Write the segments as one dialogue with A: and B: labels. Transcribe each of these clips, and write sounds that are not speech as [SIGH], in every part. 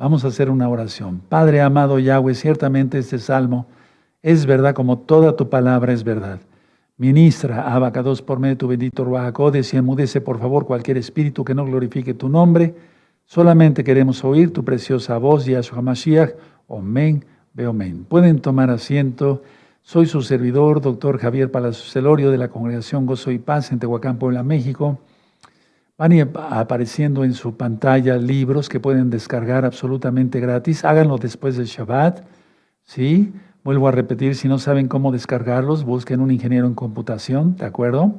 A: Vamos a hacer una oración. Padre amado Yahweh, ciertamente este salmo es verdad como toda tu palabra es verdad. Ministra, abacados por medio de tu bendito Ruajacodes y enmudece por favor cualquier espíritu que no glorifique tu nombre. Solamente queremos oír tu preciosa voz, Yahshua Mashiach. Amén, amén. Pueden tomar asiento. Soy su servidor, doctor Javier Palacio Celorio, de la Congregación Gozo y Paz en Tehuacán, Puebla, México. Van apareciendo en su pantalla libros que pueden descargar absolutamente gratis. Háganlo después del Shabbat. ¿sí? Vuelvo a repetir, si no saben cómo descargarlos, busquen un ingeniero en computación, ¿de acuerdo?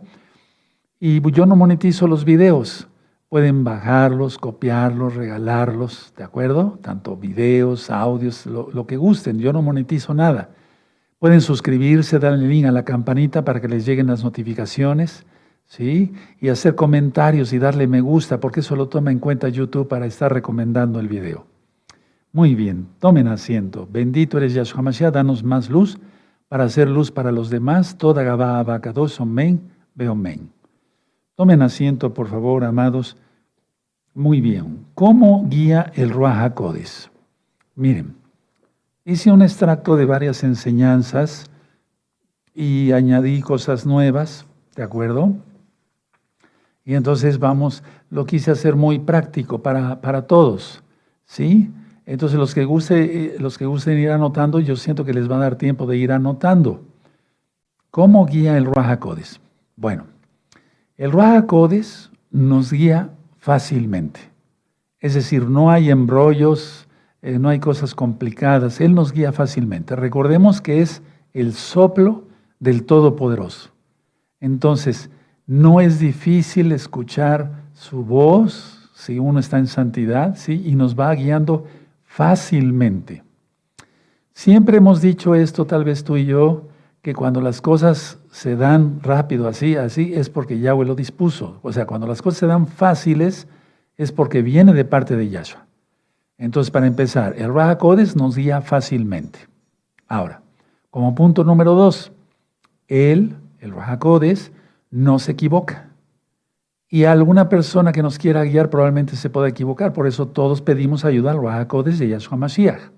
A: Y yo no monetizo los videos. Pueden bajarlos, copiarlos, regalarlos, ¿de acuerdo? Tanto videos, audios, lo, lo que gusten. Yo no monetizo nada. Pueden suscribirse, darle link a la campanita para que les lleguen las notificaciones. ¿Sí? Y hacer comentarios y darle me gusta, porque eso lo toma en cuenta YouTube para estar recomendando el video. Muy bien, tomen asiento. Bendito eres Yahshua Mashiach, danos más luz para hacer luz para los demás. Toda Gabá Abacados, Omen, men. Tomen asiento, por favor, amados. Muy bien. ¿Cómo guía el Ruach Miren, hice un extracto de varias enseñanzas y añadí cosas nuevas, ¿de acuerdo? Y entonces vamos, lo quise hacer muy práctico para, para todos, ¿sí? Entonces los que, guste, eh, los que gusten ir anotando, yo siento que les va a dar tiempo de ir anotando. ¿Cómo guía el Raja Bueno, el Raja nos guía fácilmente. Es decir, no hay embrollos, eh, no hay cosas complicadas. Él nos guía fácilmente. Recordemos que es el soplo del Todopoderoso. Entonces, no es difícil escuchar su voz si uno está en santidad, ¿sí? Y nos va guiando fácilmente. Siempre hemos dicho esto, tal vez tú y yo, que cuando las cosas se dan rápido, así, así, es porque Yahweh lo dispuso. O sea, cuando las cosas se dan fáciles, es porque viene de parte de Yahshua. Entonces, para empezar, el Raja nos guía fácilmente. Ahora, como punto número dos, él, el Raja no se equivoca. Y alguna persona que nos quiera guiar probablemente se pueda equivocar. Por eso todos pedimos ayuda al Ruach de Yahshua Mashiach.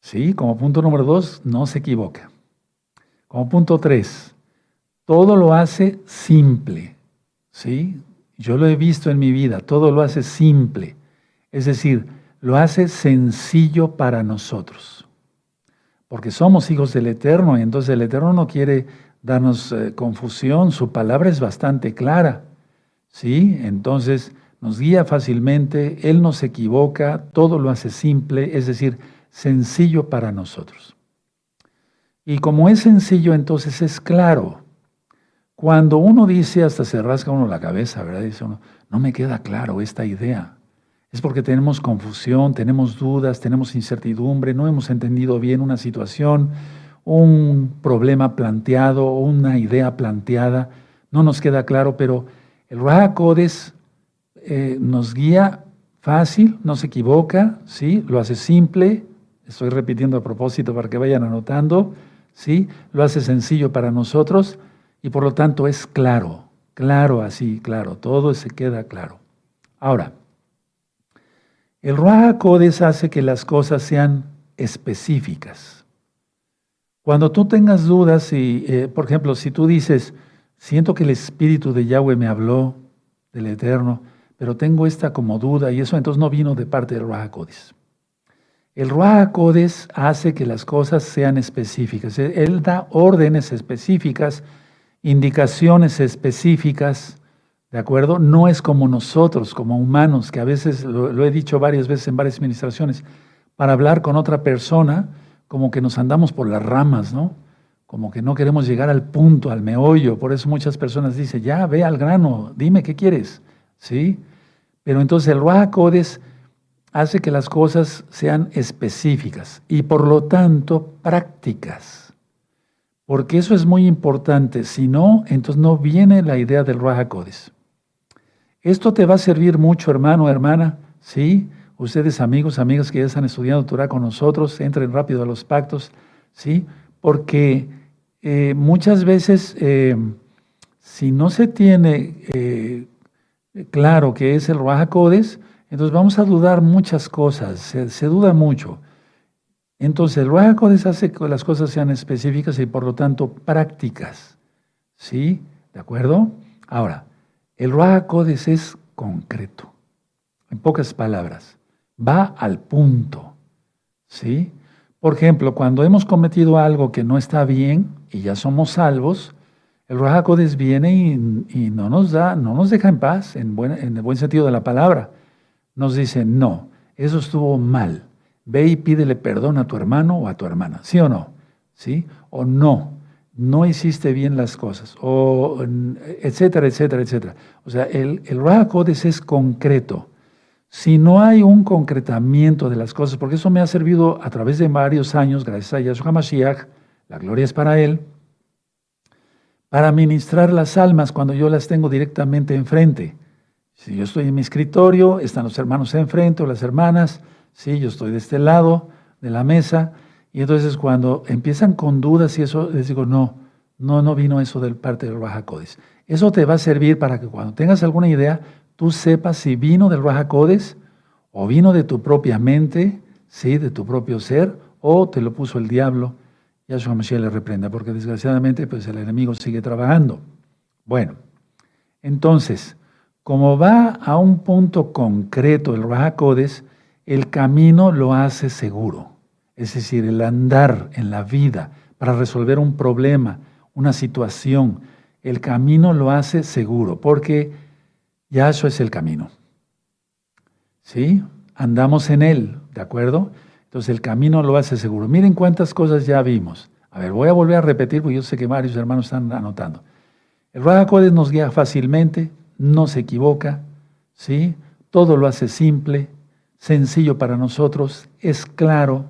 A: Sí, como punto número dos, no se equivoca. Como punto tres, todo lo hace simple. ¿Sí? Yo lo he visto en mi vida, todo lo hace simple. Es decir, lo hace sencillo para nosotros. Porque somos hijos del Eterno y entonces el Eterno no quiere darnos eh, confusión, su palabra es bastante clara. ¿Sí? Entonces nos guía fácilmente, Él no se equivoca, todo lo hace simple, es decir, sencillo para nosotros. Y como es sencillo, entonces es claro. Cuando uno dice, hasta se rasca uno la cabeza, ¿verdad? Dice uno, no me queda claro esta idea. Es porque tenemos confusión, tenemos dudas, tenemos incertidumbre, no hemos entendido bien una situación, un problema planteado una idea planteada, no nos queda claro, pero el Raja eh, nos guía fácil, no se equivoca, ¿sí? lo hace simple, estoy repitiendo a propósito para que vayan anotando, ¿sí? lo hace sencillo para nosotros y por lo tanto es claro, claro así, claro, todo se queda claro. Ahora, el Raja hace que las cosas sean específicas. Cuando tú tengas dudas, y, eh, por ejemplo, si tú dices, siento que el Espíritu de Yahweh me habló del Eterno, pero tengo esta como duda y eso entonces no vino de parte del Ruach El Ruach hace que las cosas sean específicas. Él da órdenes específicas, indicaciones específicas, ¿de acuerdo? No es como nosotros, como humanos, que a veces, lo he dicho varias veces en varias administraciones, para hablar con otra persona, como que nos andamos por las ramas, ¿no? Como que no queremos llegar al punto, al meollo. Por eso muchas personas dicen, ya, ve al grano, dime qué quieres, ¿sí? Pero entonces el Ruach hace que las cosas sean específicas y por lo tanto prácticas. Porque eso es muy importante. Si no, entonces no viene la idea del Ruach Esto te va a servir mucho, hermano, hermana, ¿sí? Ustedes, amigos, amigas que ya están estudiando Torah con nosotros, entren rápido a los pactos, ¿sí? Porque eh, muchas veces, eh, si no se tiene eh, claro que es el Raja Entonces vamos a dudar muchas cosas, se, duda mucho. Entonces el Ruach hace que las cosas sean específicas y por lo tanto prácticas. ¿Sí? ¿De acuerdo? Ahora, el Ruach es concreto. En pocas palabras, va al punto. ¿Sí? Por ejemplo, cuando hemos cometido algo que no está bien y ya somos salvos, el Rahakodes viene y, no nos da, no nos deja en paz, en, en el buen sentido de la palabra. Nos dice, no, eso estuvo mal. Ve y pídele perdón a tu hermano o a tu hermana, ¿sí o no? ¿Sí? O no, no hiciste bien las cosas, o etcétera, etcétera, etcétera. O sea, el, el es concreto. Si no hay un concretamiento de las cosas, porque eso me ha servido a través de varios años, gracias a Yahshua Mashiach, la gloria es para Él, para ministrar las almas cuando yo las tengo directamente enfrente. Si yo estoy en mi escritorio, están los hermanos enfrente o las hermanas, sí, yo estoy de este lado de la mesa, y entonces cuando empiezan con dudas y eso, les digo, no, no, no vino eso del parte del Raja Eso te va a servir para que cuando tengas alguna idea, tú sepas si vino del Raja o vino de tu propia mente, sí, de tu propio ser, o te lo puso el diablo Yahshua Mashiach le reprenda, porque desgraciadamente pues el enemigo sigue trabajando. Bueno, entonces, como va a un punto concreto el Rahakodes, el camino lo hace seguro. Es decir, el andar en la vida para resolver un problema, una situación, el camino lo hace seguro, porque Yahshua es el camino. ¿Sí? Andamos en él, ¿de acuerdo? Entonces el camino lo hace seguro. Miren cuántas cosas ya vimos. A ver, voy a volver a repetir porque yo sé que varios hermanos están anotando. El Radacodes nos guía fácilmente, no se equivoca, ¿sí? Todo lo hace simple, sencillo para nosotros, es claro.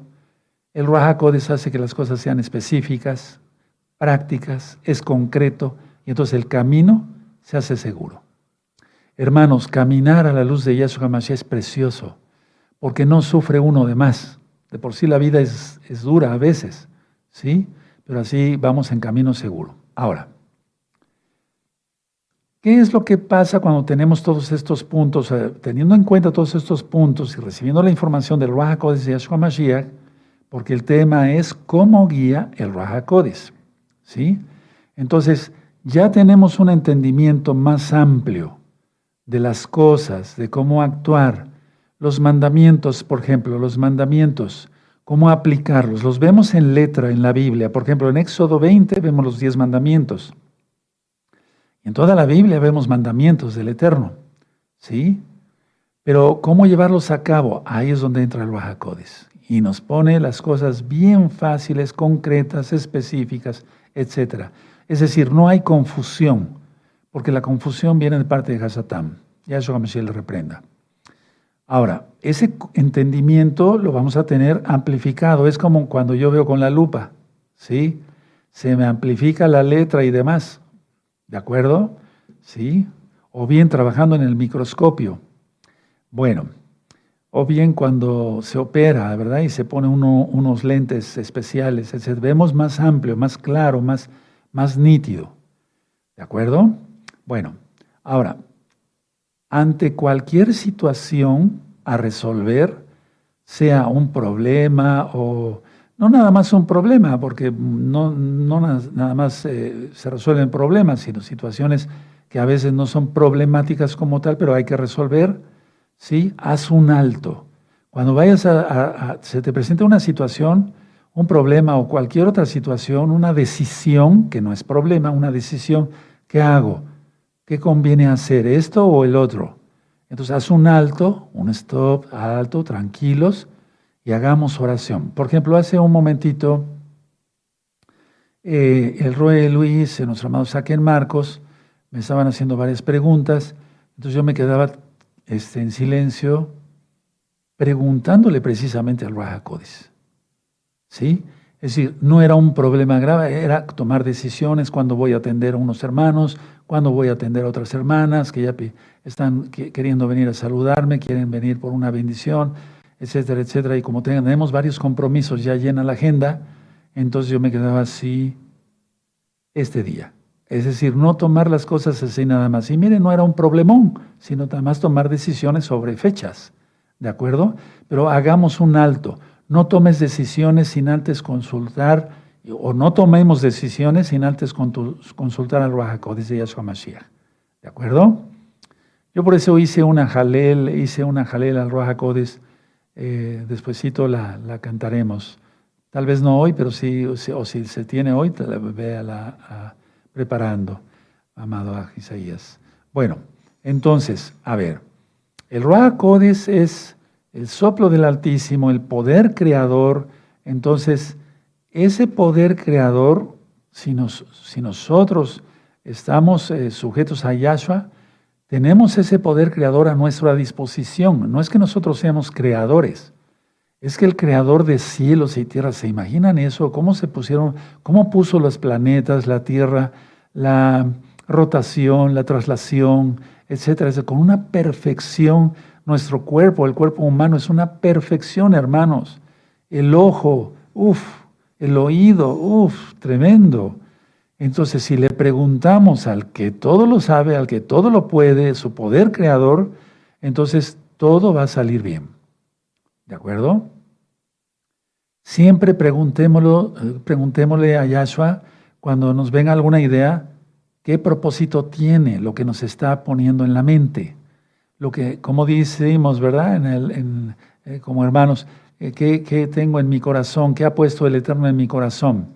A: El Rahakodes hace que las cosas sean específicas, prácticas, es concreto, y entonces el camino se hace seguro. Hermanos, caminar a la luz de Yahshua Mashiach es precioso, porque no sufre uno de más. De por sí la vida es, es dura a veces, ¿sí? Pero así vamos en camino seguro. Ahora, ¿qué es lo que pasa cuando tenemos todos estos puntos, eh, teniendo en cuenta todos estos puntos y recibiendo la información del Raja Kodesh de Yahshua Mashiach? Porque el tema es cómo guía el Raja Kodesh, ¿sí? Entonces, ya tenemos un entendimiento más amplio de las cosas, de cómo actuar, los mandamientos, por ejemplo, los mandamientos, cómo aplicarlos. Los vemos en letra en la Biblia. Por ejemplo, en Éxodo 20 vemos los diez mandamientos. En toda la Biblia vemos mandamientos del Eterno. ¿Sí? Pero ¿cómo llevarlos a cabo? Ahí es donde entra el Bajacodes. Y nos pone las cosas bien fáciles, concretas, específicas, etc. Es decir, no hay confusión, porque la confusión viene de parte de Hasatam. Ya eso Mashiach le reprenda. Ahora, ese entendimiento lo vamos a tener amplificado. Es como cuando yo veo con la lupa, ¿sí? Se me amplifica la letra y demás, ¿de acuerdo? ¿Sí? O bien trabajando en el microscopio. Bueno, o bien cuando se opera, ¿verdad? Y se pone unos lentes especiales. Vemos más amplio, más claro, más, más nítido. ¿De acuerdo? Bueno, ahora, ante cualquier situación a resolver, sea un problema o no nada más un problema, porque no, nada más eh, se resuelven problemas, sino situaciones que a veces no son problemáticas como tal, pero hay que resolver, ¿sí? Haz un alto. Cuando vayas a, se te presenta una situación, un problema o cualquier otra situación, una decisión, que no es problema, una decisión, ¿qué hago? ¿Qué conviene hacer, esto o el otro? Entonces haz un alto, un stop, alto, tranquilos y hagamos oración. Por ejemplo, hace un momentito eh, el Roe Luis, nuestro amado Saquen Marcos, me estaban haciendo varias preguntas, entonces yo me quedaba este, en silencio preguntándole precisamente al Raja ¿Sí? Es decir, no era un problema grave, era tomar decisiones cuando voy a atender a unos hermanos, cuando voy a atender a otras hermanas que ya están queriendo venir a saludarme, quieren venir por una bendición, etcétera, etcétera. Y como tenemos varios compromisos ya llena la agenda, entonces yo me quedaba así este día. Es decir, no tomar las cosas así nada más. Y miren, no era un problemón, sino nada más tomar decisiones sobre fechas. ¿De acuerdo? Pero hagamos un alto. No tomes decisiones sin antes consultar, o no tomemos decisiones sin antes consultar al Ruajaco, dice Yahshua Mashiach. ¿De acuerdo? Yo por eso hice una jalel, hice una jalel al Ruajacodes. Eh, despuésito la, la, cantaremos. Tal vez no hoy, pero sí, o si, se tiene hoy, véala preparando, amado a Isaías. Bueno, entonces, a ver, el Ruajacodes es el soplo del Altísimo, el poder creador. Entonces, ese poder creador, si, nosotros estamos eh, sujetos a Yahshua, tenemos ese poder creador a nuestra disposición. No es que nosotros seamos creadores, es que el creador de cielos y tierra, ¿se imaginan eso? ¿Cómo se pusieron, cómo puso los planetas, la tierra, la rotación, la traslación, etcétera? Con una perfección nuestro cuerpo, el cuerpo humano, es una perfección, hermanos. El ojo, uff, el oído, uff, tremendo. Entonces, si le preguntamos al que todo lo sabe, al que todo lo puede, su poder creador, entonces todo va a salir bien. ¿De acuerdo? Siempre preguntémoslo, preguntémosle a Yahshua cuando nos venga alguna idea, qué propósito tiene lo que nos está poniendo en la mente lo que, como decimos, ¿verdad? En el, eh, como hermanos, eh, ¿qué, tengo en mi corazón? ¿Qué ha puesto el Eterno en mi corazón?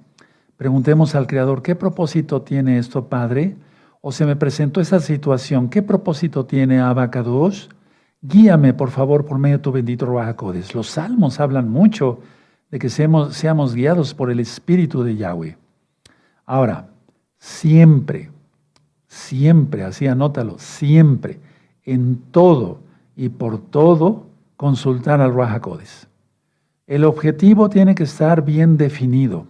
A: Preguntemos al Creador, ¿qué propósito tiene esto, Padre? O se me presentó esa situación, ¿qué propósito tiene Abacados? Guíame, por favor, por medio de tu bendito Ruajacodes. Los salmos hablan mucho de que seamos, seamos guiados por el Espíritu de Yahweh. Ahora, siempre, siempre, así anótalo, siempre en todo y por todo consultar al Rahakodes. El objetivo tiene que estar bien definido.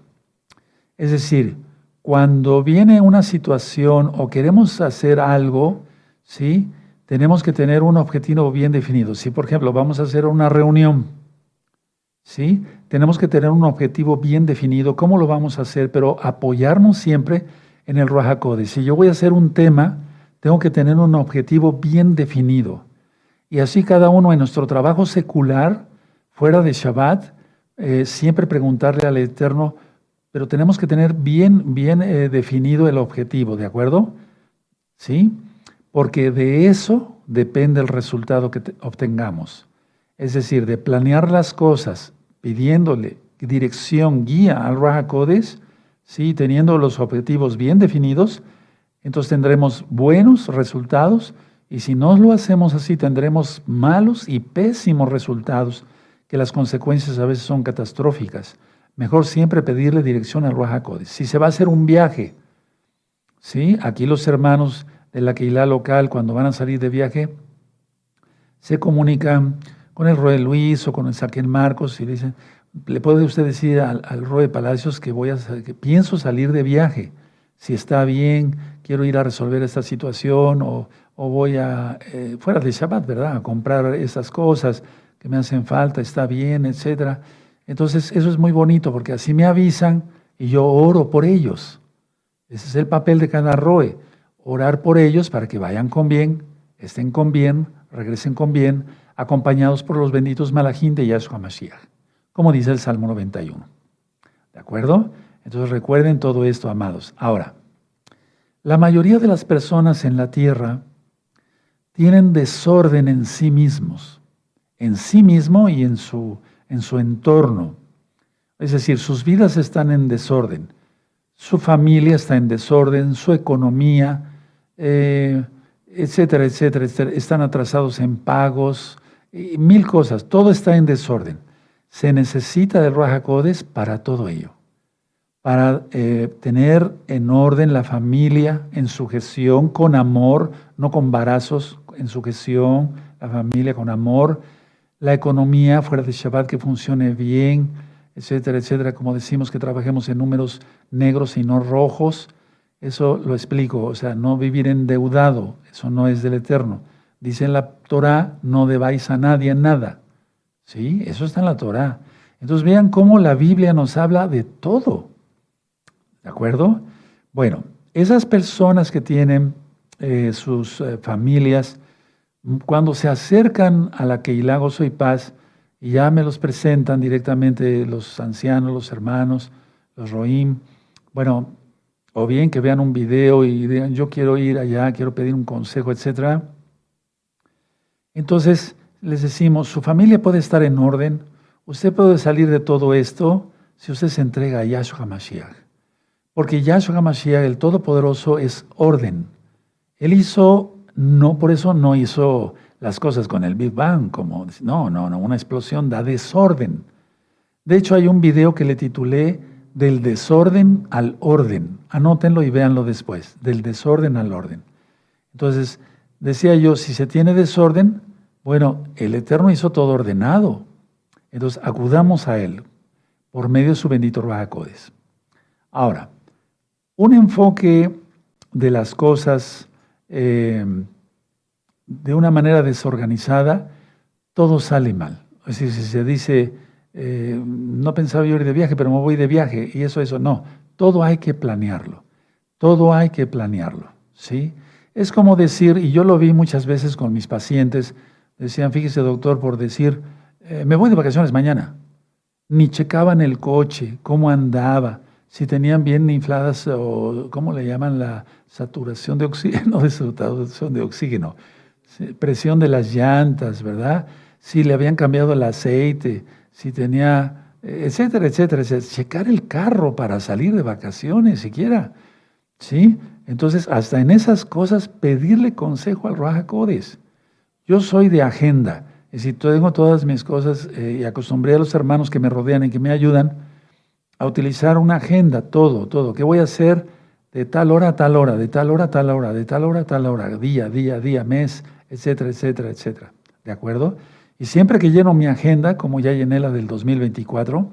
A: Es decir, cuando viene una situación o queremos hacer algo, ¿sí? tenemos que tener un objetivo bien definido. Si, por ejemplo, vamos a hacer una reunión, ¿sí? tenemos que tener un objetivo bien definido. ¿Cómo lo vamos a hacer? Pero apoyarnos siempre en el Rahakodes. Si yo voy a hacer un tema, tengo que tener un objetivo bien definido. Y así cada uno en nuestro trabajo secular, fuera de Shabbat, eh, siempre preguntarle al Eterno, pero tenemos que tener bien, bien eh, definido el objetivo, ¿de acuerdo? ¿Sí? Porque de eso depende el resultado que obtengamos. Es decir, de planear las cosas pidiéndole dirección, guía al Raja ¿sí? teniendo los objetivos bien definidos, entonces tendremos buenos resultados y si no lo hacemos así tendremos malos y pésimos resultados, que las consecuencias a veces son catastróficas. Mejor siempre pedirle dirección al Ruach Si se va a hacer un viaje, ¿sí? aquí los hermanos de la Keilah local cuando van a salir de viaje se comunican con el Roe Luis o con el Saquén Marcos y dicen, le puede usted decir al, al Palacios que voy a que pienso salir de viaje, si está bien, quiero ir a resolver esta situación o, voy a, eh, fuera de Shabbat, ¿verdad?, a comprar esas cosas que me hacen falta, está bien, etc. Entonces, eso es muy bonito porque así me avisan y yo oro por ellos. Ese es el papel de cada roe, orar por ellos para que vayan con bien, estén con bien, regresen con bien, acompañados por los benditos Malajín de Yahshua Mashiach, como dice el Salmo 91. ¿De acuerdo? Entonces recuerden todo esto, amados. Ahora, la mayoría de las personas en la tierra tienen desorden en sí mismos, en sí mismo y en su, en su entorno. Es decir, sus vidas están en desorden, su familia está en desorden, su economía, eh, etcétera, etcétera, etcétera, están atrasados en pagos, y mil cosas, todo está en desorden. Se necesita del Rajacodes para todo ello para eh, tener en orden la familia en su gestión con amor, no con barazos, en su gestión, la familia con amor, la economía fuera de Shabbat que funcione bien, etcétera, etcétera. Como decimos que trabajemos en números negros y no rojos, eso lo explico, o sea, no vivir endeudado, eso no es del Eterno. Dice en la Torah, no debáis a nadie nada. ¿Sí? Eso está en la Torah. Entonces vean cómo la Biblia nos habla de todo. ¿De acuerdo? Bueno, esas personas que tienen eh, sus eh, familias, cuando se acercan a la Keilah Soy Paz, y ya me los presentan directamente los ancianos, los hermanos, los roim, bueno, o bien que vean un video y digan, yo quiero ir allá, quiero pedir un consejo, etc. Entonces les decimos, su familia puede estar en orden, usted puede salir de todo esto si usted se entrega a Yahshua HaMashiach. Porque Yahshua HaMashiach, el Todopoderoso, es orden. Él hizo, no, por eso no hizo las cosas con el Big Bang, como, no, no, no, una explosión da desorden. De hecho, hay un video que le titulé Del desorden al orden. Anótenlo y véanlo después, del desorden al orden. Entonces, decía yo, si se tiene desorden, bueno, el Eterno hizo todo ordenado. Entonces, acudamos a Él por medio de su bendito Rahacodes. Ahora, un enfoque de las cosas eh, de una manera desorganizada, todo sale mal. Es decir, si se dice, eh, no pensaba yo ir de viaje, pero me voy de viaje, y eso, eso, no. Todo hay que planearlo. Todo hay que planearlo. ¿sí? Es como decir, y yo lo vi muchas veces con mis pacientes, decían, fíjese doctor, por decir, eh, me voy de vacaciones mañana. Ni checaban el coche, cómo andaba, si tenían bien infladas o, ¿cómo le llaman? La saturación de oxígeno, [LAUGHS] de saturación de oxígeno, presión de las llantas, ¿verdad? Si le habían cambiado el aceite, si tenía, etcétera, etcétera, Checar el carro para salir de vacaciones siquiera, ¿sí? Entonces, hasta en esas cosas, pedirle consejo al Raja Codes. Yo soy de agenda, es decir, tengo todas mis cosas eh, y acostumbré a los hermanos que me rodean y que me ayudan, a utilizar una agenda, todo, todo. ¿Qué voy a hacer de tal hora a tal hora, de tal hora a tal hora, de tal hora a tal hora, día, día, día, mes, etcétera, etcétera, etcétera? ¿De acuerdo? Y siempre que lleno mi agenda, como ya llené la del 2024,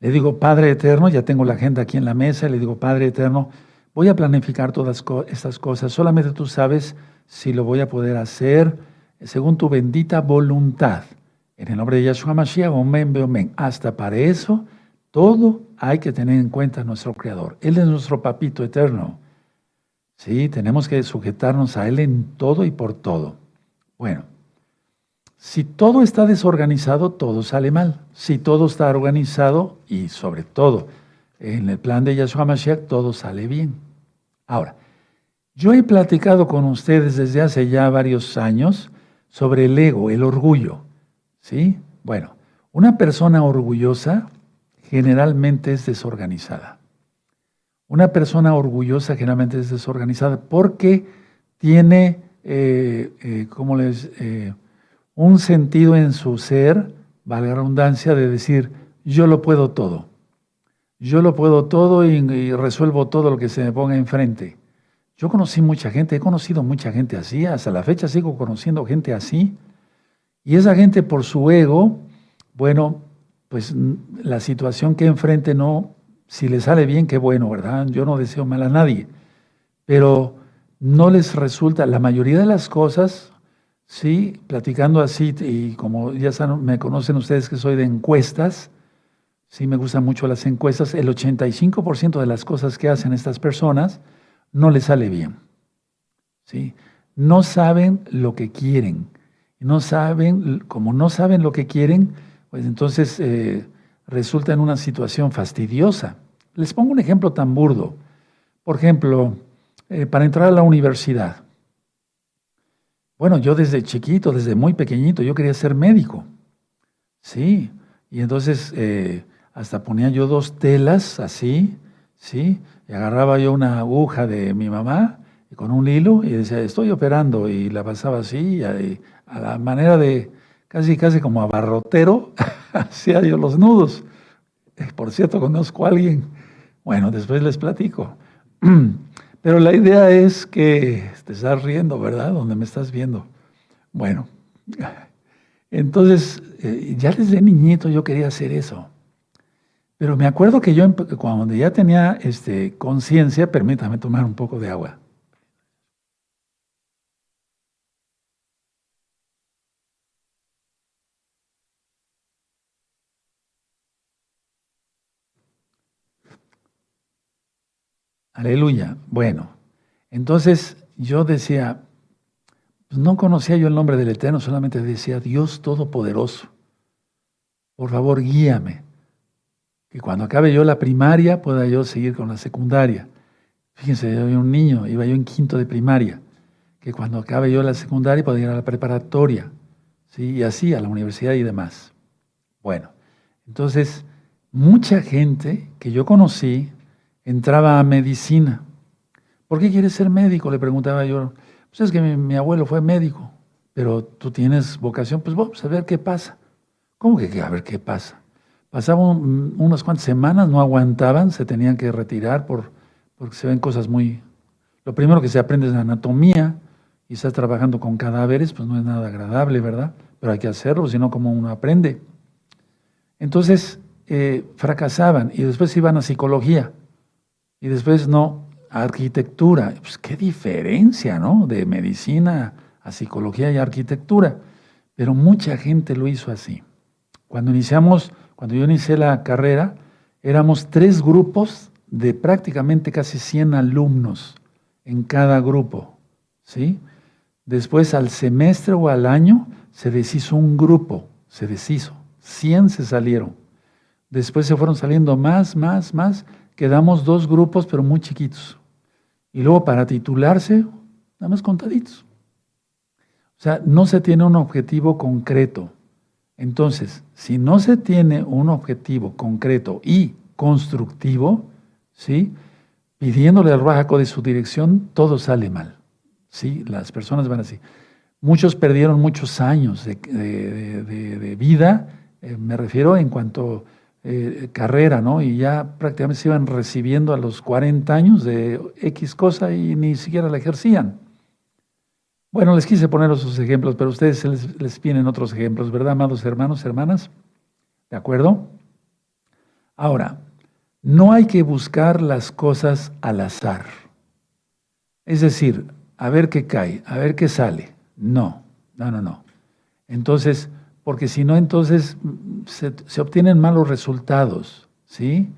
A: le digo, Padre Eterno, ya tengo la agenda aquí en la mesa, le digo, Padre Eterno, voy a planificar todas estas cosas, solamente tú sabes si lo voy a poder hacer según tu bendita voluntad. En el nombre de Yahshua Mashiach, omen, omen. Hasta para eso todo hay que tener en cuenta a nuestro Creador. Él es nuestro papito eterno. Sí, tenemos que sujetarnos a Él en todo y por todo. Bueno, si todo está desorganizado, todo sale mal. Si todo está organizado y sobre todo en el plan de Yahshua Mashiach, todo sale bien. Ahora, yo he platicado con ustedes desde hace ya varios años sobre el ego, el orgullo. ¿Sí? Bueno, una persona orgullosa generalmente es desorganizada. Una persona orgullosa generalmente es desorganizada porque tiene, eh, eh, como les, eh, un sentido en su ser, valga la redundancia, de decir, yo lo puedo todo. Yo lo puedo todo y, y, resuelvo todo lo que se me ponga enfrente. Yo conocí mucha gente, he conocido mucha gente así, hasta la fecha sigo conociendo gente así. Y esa gente por su ego, bueno, pues la situación que enfrente no, si le sale bien, qué bueno, ¿verdad? Yo no deseo mal a nadie, pero no les resulta, la mayoría de las cosas, sí, platicando así, y como ya me conocen ustedes que soy de encuestas, sí me gustan mucho las encuestas, el 85% de las cosas que hacen estas personas no les sale bien, ¿sí? No saben lo que quieren, no saben, como no saben lo que quieren, pues entonces eh, resulta en una situación fastidiosa. Les pongo un ejemplo tan burdo. Por ejemplo, eh, para entrar a la universidad. Bueno, yo desde chiquito, desde muy pequeñito, yo quería ser médico. Sí, y entonces eh, hasta ponía yo dos telas así, ¿sí? Y agarraba yo una aguja de mi mamá con un hilo y decía, estoy operando, y la pasaba así, a la manera de, casi, casi como abarrotero, [LAUGHS] hacía yo los nudos. Eh, por cierto, conozco a alguien. Bueno, después les platico. [CLEARS THROAT] Pero la idea es que te estás riendo, ¿verdad? Donde me estás viendo. Bueno, [LAUGHS] entonces, eh, ya desde niñito yo quería hacer eso. Pero me acuerdo que yo, cuando ya tenía este, conciencia, permítame tomar un poco de agua. Aleluya. Bueno, entonces yo decía, pues no conocía yo el nombre del Eterno, solamente decía Dios Todopoderoso. Por favor, guíame. Que cuando acabe yo la primaria pueda yo seguir con la secundaria. Fíjense, yo era un niño, iba yo en quinto de primaria. Que cuando acabe yo la secundaria pueda ir a la preparatoria. ¿sí? Y así a la universidad y demás. Bueno, entonces, mucha gente que yo conocí entraba a medicina. ¿Por qué quieres ser médico? Le preguntaba yo. Pues es que mi, abuelo fue médico, pero tú tienes vocación, pues vamos a ver qué pasa. ¿Cómo que a ver qué pasa? Pasaban unas cuantas semanas, no aguantaban, se tenían que retirar por, porque se ven cosas muy... Lo primero que se aprende es la anatomía, y estás trabajando con cadáveres, pues no es nada agradable, ¿verdad? Pero hay que hacerlo, sino como uno aprende. Entonces, eh, fracasaban y después iban a psicología y después no, arquitectura. Pues qué diferencia, ¿no? De medicina a psicología y arquitectura. Pero mucha gente lo hizo así. Cuando iniciamos, cuando yo inicié la carrera, éramos tres grupos de prácticamente casi 100 alumnos en cada grupo, ¿sí? Después al semestre o al año se deshizo un grupo, se deshizo, 100 se salieron. Después se fueron saliendo más, más, más, quedamos dos grupos pero muy chiquitos. Y luego para titularse, nada más contaditos. O sea, no se tiene un objetivo concreto. Entonces, si no se tiene un objetivo concreto y constructivo, ¿sí? pidiéndole al Rajaco de su dirección, todo sale mal. ¿sí? Las personas van así. Muchos perdieron muchos años de, vida, eh, me refiero en cuanto eh, carrera, ¿no? Y ya prácticamente se iban recibiendo a los 40 años de X cosa y ni siquiera la ejercían. Bueno, les quise poner esos ejemplos, pero ustedes les, les otros ejemplos, ¿verdad, amados hermanos, hermanas? ¿De acuerdo? Ahora, no hay que buscar las cosas al azar. Es decir, a ver qué cae, a ver qué sale. No, no, no, no. Entonces, porque si no, entonces mm, se, obtienen malos resultados, ¿sí?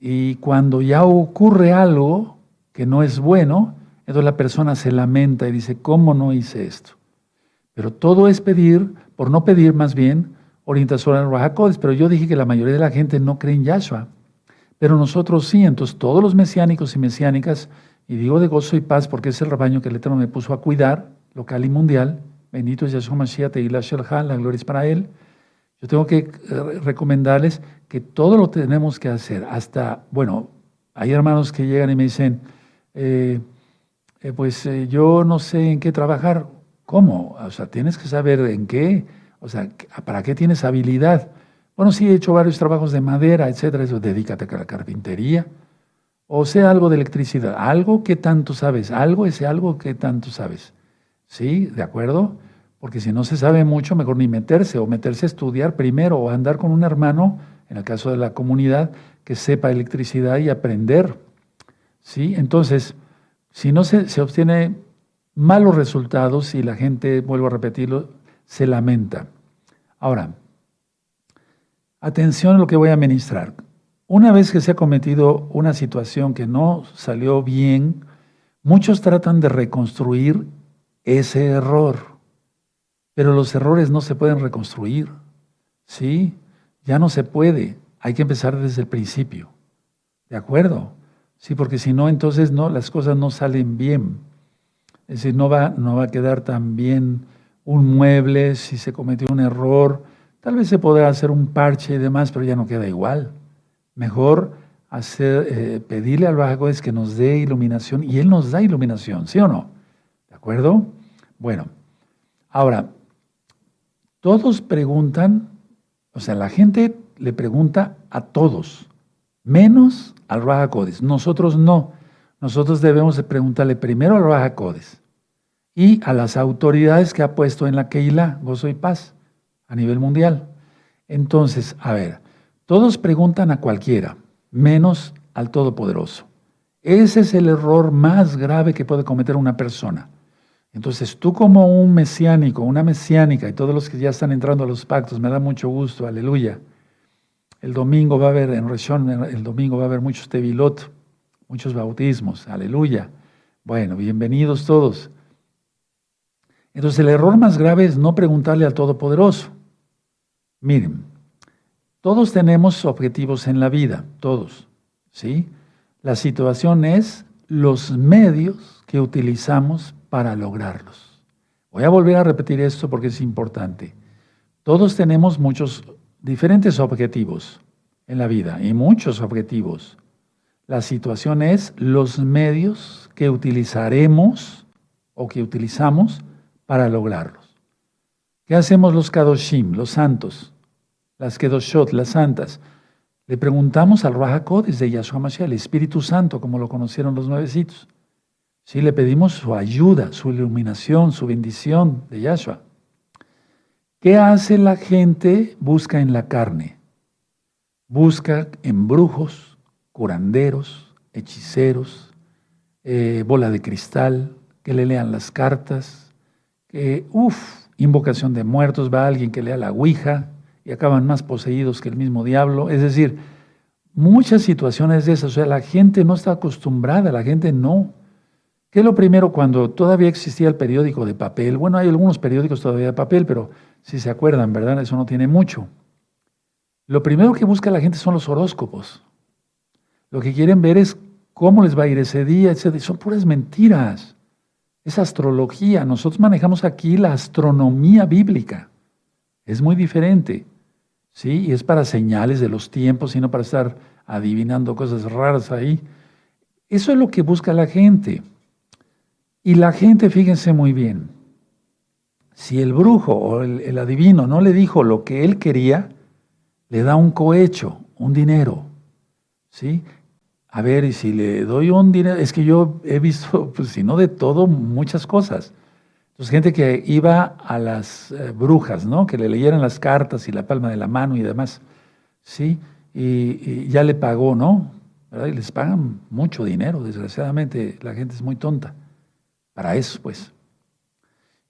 A: Y cuando ya ocurre algo que no es bueno, entonces la persona se lamenta y dice, ¿cómo no hice esto? Pero todo es pedir, por no pedir más bien, orientación al Rahakodes. Pero yo dije que la mayoría de la gente no cree en Yahshua. Pero nosotros sí, entonces todos los mesiánicos y mesiánicas, y digo de gozo y paz porque es el rebaño que el Eterno me puso a cuidar, local y mundial, bendito es Yahshua Mashiach, la la gloria es para Él. Yo tengo que eh, recomendarles que todo lo tenemos que hacer, hasta, bueno, hay hermanos que llegan y me dicen, eh, eh, pues yo no sé en qué trabajar. ¿Cómo? O sea, tienes que saber en qué, o sea, ¿para qué tienes habilidad? Bueno, sí, he hecho varios trabajos de madera, etcétera, eso, dedícate a la carpintería. O sea, algo de electricidad, algo que tanto sabes, algo ese algo que tanto sabes. ¿Sí? ¿De acuerdo? Porque si no se sabe mucho, mejor ni meterse, o meterse a estudiar primero, o andar con un hermano, en el caso de la comunidad, que sepa electricidad y aprender. ¿Sí? Entonces, si no se, se obtiene malos resultados y la gente, vuelvo a repetirlo, se lamenta. Ahora, atención a lo que voy a ministrar. Una vez que se ha cometido una situación que no salió bien, muchos tratan de reconstruir ese error, pero los errores no se pueden reconstruir. ¿Sí? Ya no se puede. Hay que empezar desde el principio. ¿De acuerdo? Sí, porque si no, entonces no, las cosas no salen bien. Es decir, no va, no va a quedar tan bien un mueble si se cometió un error. Tal vez se podrá hacer un parche y demás, pero ya no queda igual. Mejor hacer, eh, pedirle al Bajagodes que nos dé iluminación y Él nos da iluminación, ¿sí o no? ¿De acuerdo? Bueno, ahora, todos preguntan, o sea, la gente le pregunta a todos, menos al Raja Nosotros no. Nosotros debemos de preguntarle primero al Raja y a las autoridades que ha puesto en la Keilah, gozo y paz, a nivel mundial. Entonces, a ver, todos preguntan a cualquiera, menos al Todopoderoso. Ese es el error más grave que puede cometer una persona. Entonces, tú como un mesiánico, una mesiánica, y todos los que ya están entrando a los pactos, me da mucho gusto, aleluya. El domingo va a haber, en Reshon, el domingo va a haber muchos tevilot muchos bautismos, aleluya. Bueno, bienvenidos todos. Entonces el error más grave es no preguntarle al Todopoderoso. Miren, todos tenemos objetivos en la vida, todos, ¿sí? La situación es los medios que utilizamos para lograrlos. Voy a volver a repetir esto porque es importante. Todos tenemos muchos diferentes objetivos en la vida y muchos objetivos. La situación es los medios que utilizaremos o que utilizamos para lograrlos. ¿Qué hacemos los Kadoshim, los santos? Las Kedoshot, las santas. Le preguntamos al Rahakodes de Yahshua Mashiach, el Espíritu Santo, como lo conocieron los nuevecitos. Sí, le pedimos su ayuda, su iluminación, su bendición de Yahshua. ¿Qué hace la gente? Busca en la carne. Busca en brujos, curanderos, hechiceros, eh, bola de cristal, que le lean las cartas, que, uff, invocación de muertos, va alguien que lea la Ouija y acaban más poseídos que el mismo diablo. Es decir, muchas situaciones de esas. O sea, la gente no está acostumbrada, la gente no. ¿Qué es lo primero cuando todavía existía el periódico de papel? Bueno, hay algunos periódicos todavía de papel, pero si se acuerdan, ¿verdad? Eso no tiene mucho. Lo primero que busca la gente son los horóscopos. Lo que quieren ver es cómo les va a ir ese día, etc. Son puras mentiras es astrología. Nosotros manejamos aquí la astronomía bíblica. Es muy diferente. ¿sí? Y es para señales de los tiempos, sino para estar adivinando cosas raras ahí. Eso es lo que busca la gente. Y la gente, fíjense muy bien, si el brujo o el, adivino no le dijo lo que él quería, le da un cohecho, un dinero. ¿sí? a ver, y si le doy un dinero, es que yo he visto, [LAUGHS] pues si no de todo, muchas cosas. Entonces, gente que iba a las eh, brujas, ¿no? Que le leyeran las cartas y la palma de la mano y demás, ¿sí? Y, ya le pagó, ¿no? Y les pagan mucho dinero, desgraciadamente, la gente es muy tonta para eso, pues.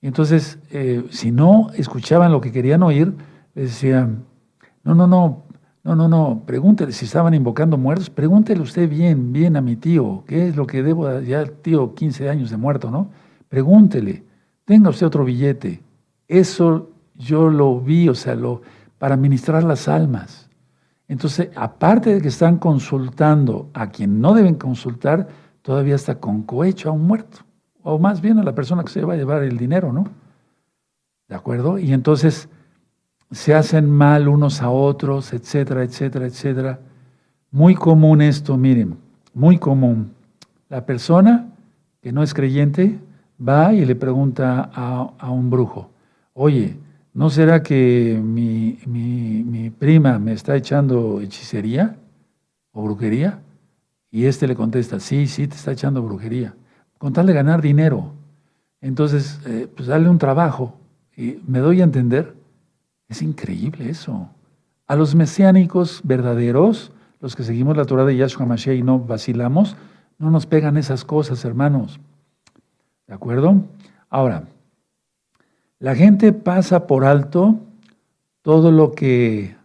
A: Y entonces, eh, si no escuchaban lo que querían oír, les decían, no, no, no, no, no, no, pregúntele si estaban invocando muertos, pregúntele usted bien, bien a mi tío, ¿qué es lo que debo? Ya tío 15 años de muerto, ¿no? Pregúntele, tenga usted otro billete. Eso yo lo vi, o sea, lo, para ministrar las almas. Entonces, aparte de que están consultando a quien no deben consultar, todavía está con cohecho a un muerto, o más bien a la persona que se va a llevar el dinero, ¿no? ¿De acuerdo? Y entonces se hacen mal unos a otros, etcétera, etcétera, etcétera. Muy común esto, miren, muy común. La persona que no es creyente va y le pregunta a, un brujo, oye, ¿no será que mi, mi, prima me está echando hechicería o brujería? Y este le contesta, sí, sí, te está echando brujería. Con tal de ganar dinero. Entonces, eh, pues dale un trabajo. Y me doy a entender es increíble eso. A los mesiánicos verdaderos, los que seguimos la Torah de Yahshua Mashiach y no vacilamos, no nos pegan esas cosas, hermanos. ¿De acuerdo? Ahora, la gente pasa por alto todo lo que,